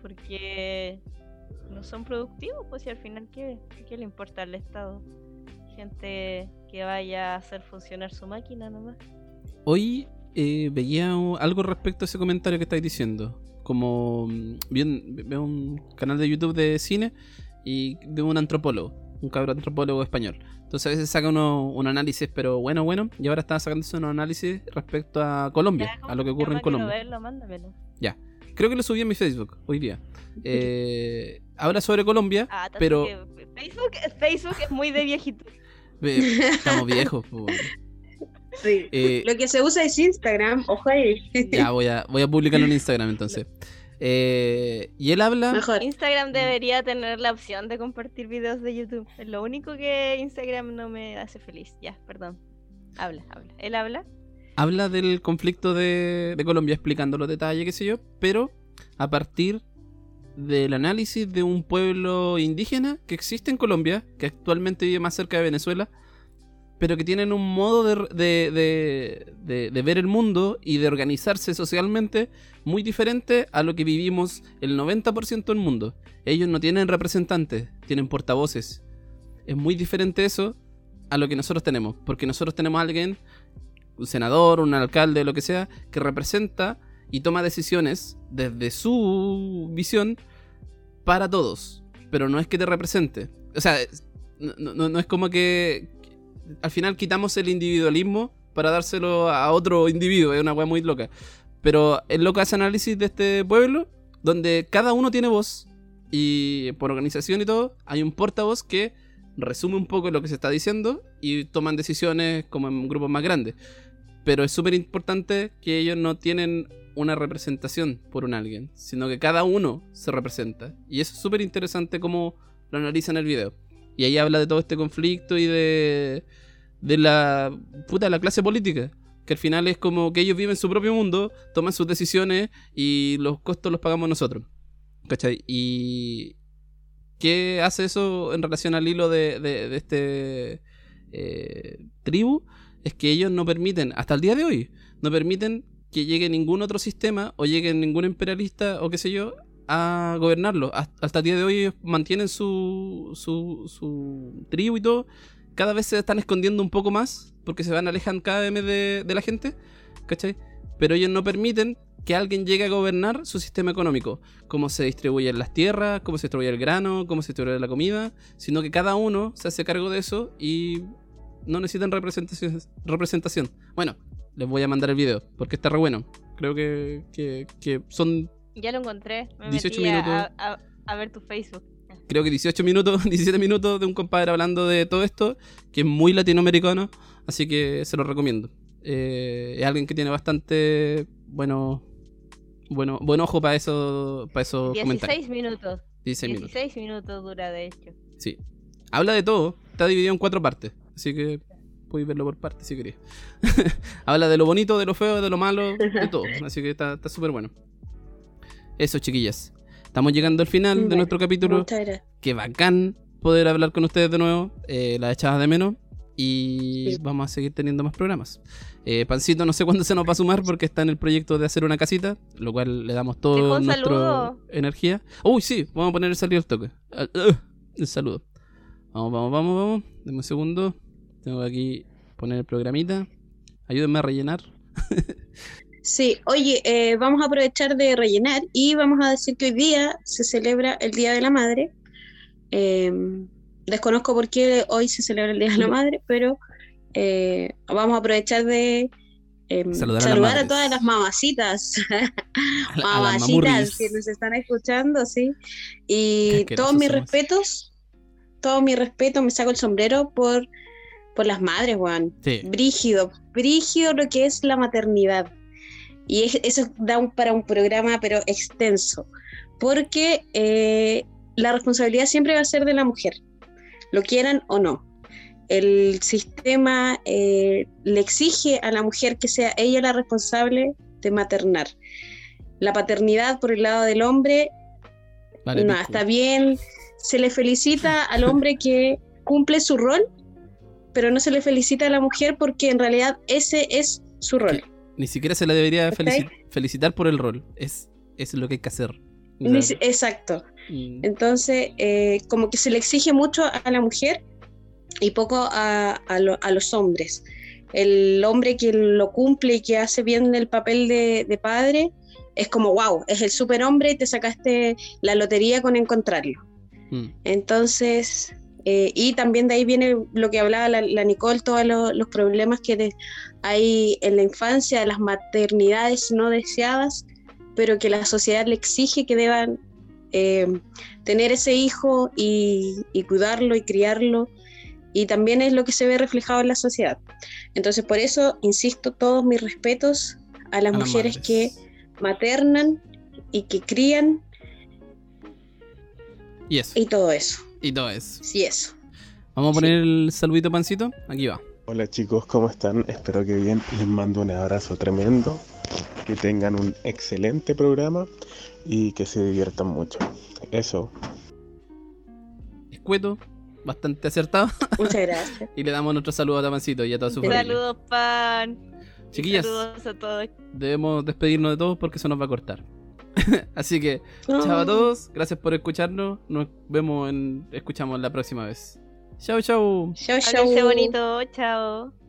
porque no son productivos. Pues, y al final, ¿qué, qué le importa al Estado? Gente que vaya a hacer funcionar su máquina nomás. Hoy eh, veía algo respecto a ese comentario que estáis diciendo. Como mm, bien, veo un canal de YouTube de cine y de un antropólogo, un cabrón antropólogo español. Entonces a veces saca uno, un análisis, pero bueno, bueno, y ahora está sacándose un análisis respecto a Colombia, Ya, a lo que ¿cómo ocurre en Colombia. verlo, mándamelo. Creo que lo subí en mi Facebook hoy día. Eh, habla sobre Colombia, Ah, pero Facebook, Facebook es muy de viejito. estamos viejos. Sí. Eh, Lo que se usa es Instagram, ojo ahí. ya voy a, voy a publicarlo en Instagram entonces. Eh, y él habla. Mejor. Instagram debería tener la opción de compartir videos de YouTube. Es lo único que Instagram no me hace feliz. Ya, perdón. Habla, habla. ¿Él habla? habla del conflicto de, de Colombia explicando los detalles, qué sé yo, pero a partir del análisis de un pueblo indígena que existe en Colombia, que actualmente vive más cerca de Venezuela, pero que tienen un modo de, ver el mundo y de organizarse socialmente muy diferente a lo que vivimos el 90% del mundo. Ellos no tienen representantes, tienen portavoces. Es muy diferente eso a lo que nosotros tenemos, porque nosotros tenemos a alguien un senador, un alcalde, lo que sea, que representa y toma decisiones desde su visión para todos. Pero no es que te represente. O sea, no es como que al final quitamos el individualismo para dárselo a otro individuo. Es una weá muy loca. Pero el loco hace análisis de este pueblo donde cada uno tiene voz y por organización y todo, hay un portavoz que resume un poco lo que se está diciendo y toman decisiones como en grupos más grandes. Pero es súper importante que ellos no tienen una representación por un alguien, sino que cada uno se representa. Y es súper interesante como lo analiza en el video. Y ahí habla de todo este conflicto y de, de la puta la clase política. Que al final es como que ellos viven su propio mundo, toman sus decisiones y los costos los pagamos nosotros. ¿Cachai? Y, ¿Qué hace eso en relación al hilo de, de- de este eh, tribu? Es que ellos no permiten, hasta el día de hoy, no permiten que llegue ningún otro sistema o llegue ningún imperialista o qué sé yo a gobernarlo. Hasta, el día de hoy mantienen su, su, su tribu y todo. Cada vez se están escondiendo un poco más porque se van alejando cada vez de, de la gente. ¿Cachai? Pero ellos no permiten que alguien llegue a gobernar su sistema económico, cómo se distribuyen las tierras, cómo se distribuye el grano, cómo se distribuye la comida, sino que cada uno se hace cargo de eso y no necesitan representación. representación. Bueno, les voy a mandar el video porque está re bueno. Creo que, que son, Ya lo encontré. Me 18 metí a- minutos. A, a- a ver tu Facebook. creo que 18 minutos, 17 minutos de un compadre hablando de todo esto, que es muy latinoamericano, así que se lo recomiendo. Eh, es alguien que tiene bastante bueno, bueno, buen ojo para eso, para esos 16 comentarios. minutos. 16 minutos. 16 minutos dura, de hecho. Sí. Habla de todo. Está dividido en cuatro partes. Así que podéis verlo por partes si queréis. Habla de lo bonito, de lo feo, de lo malo, de todo. Así que está está súper bueno. Eso, chiquillas. Estamos llegando al final de nuestro capítulo. Qué bacán poder hablar con ustedes de nuevo. Eh, la de menos. Y Sí. vamos a seguir teniendo más programas. Eh, Pancito, no sé cuándo se nos va a sumar porque está en el proyecto de hacer una casita, lo cual le damos un nuestra saludo. energía. Uy, sí, vamos a poner el salir al toque. Ah, ah, El saludo. Vamos, vamos, vamos, vamos. Deme un segundo. Tengo que aquí poner el programita. Ayúdenme a rellenar. Sí, oye, eh, vamos a aprovechar de rellenar y vamos a decir que hoy día se celebra el Día de la Madre. Eh, desconozco por qué hoy se celebra el Día de la Madre, pero eh, vamos a aprovechar de Saludar saludar, a todas las mamacitas, A la- mamacitas que nos están escuchando, sí. Y todos mis somos. respetos, todo mi respeto, me saco el sombrero por, por las madres, Juan Sí. brígido, brígido lo que es la maternidad. Y es- eso da un- para un programa, pero extenso, porque eh, la responsabilidad siempre va a ser de la mujer, lo quieran o no. El sistema eh, le exige a la mujer que sea ella la responsable de maternar. La paternidad por el lado del hombre Vale, no, pico. está bien. Se le felicita al hombre que cumple su rol, pero no se le felicita a la mujer porque en realidad ese es su rol. Ni siquiera se le debería felicitar por el rol. Es, es lo que hay que hacer. O sea, Exacto. mm, Entonces, eh, como que se le exige mucho a la mujer y poco a, a lo- a los hombres. el hombre que lo cumple y que hace bien el papel de, de padre, es como, wow, es el superhombre y te sacaste la lotería con encontrarlo. Mm. Entonces, eh, y también de ahí viene lo que hablaba la, la Nicole, todos lo- los problemas que hay en la infancia, las maternidades no deseadas, pero que la sociedad le exige que deban eh, tener ese hijo y, y cuidarlo y criarlo. Y también es lo que se ve reflejado en la sociedad. Entonces, por eso, insisto, todos mis respetos a las A las mujeres madres. que maternan y que crían Y eso. y todo eso. Y todo eso. Sí, eso. Vamos a Sí. poner el saludito pancito. Aquí va. Hola chicos, ¿cómo están? Espero que bien. Les mando un abrazo tremendo. Que tengan un excelente programa y que se diviertan mucho. Eso. Escueto. Bastante acertado. Muchas gracias. Y le damos nuestro saludo a Tapancito y a toda su familia. Saludos, pan. Chiquillas, Saludos a todos. debemos despedirnos de todos porque se nos va a cortar. Así que, chao a todos. Gracias por escucharnos. Nos vemos en. Escuchamos la próxima vez. Chao, chao. Chao, chao. Háganse bonito. Chao.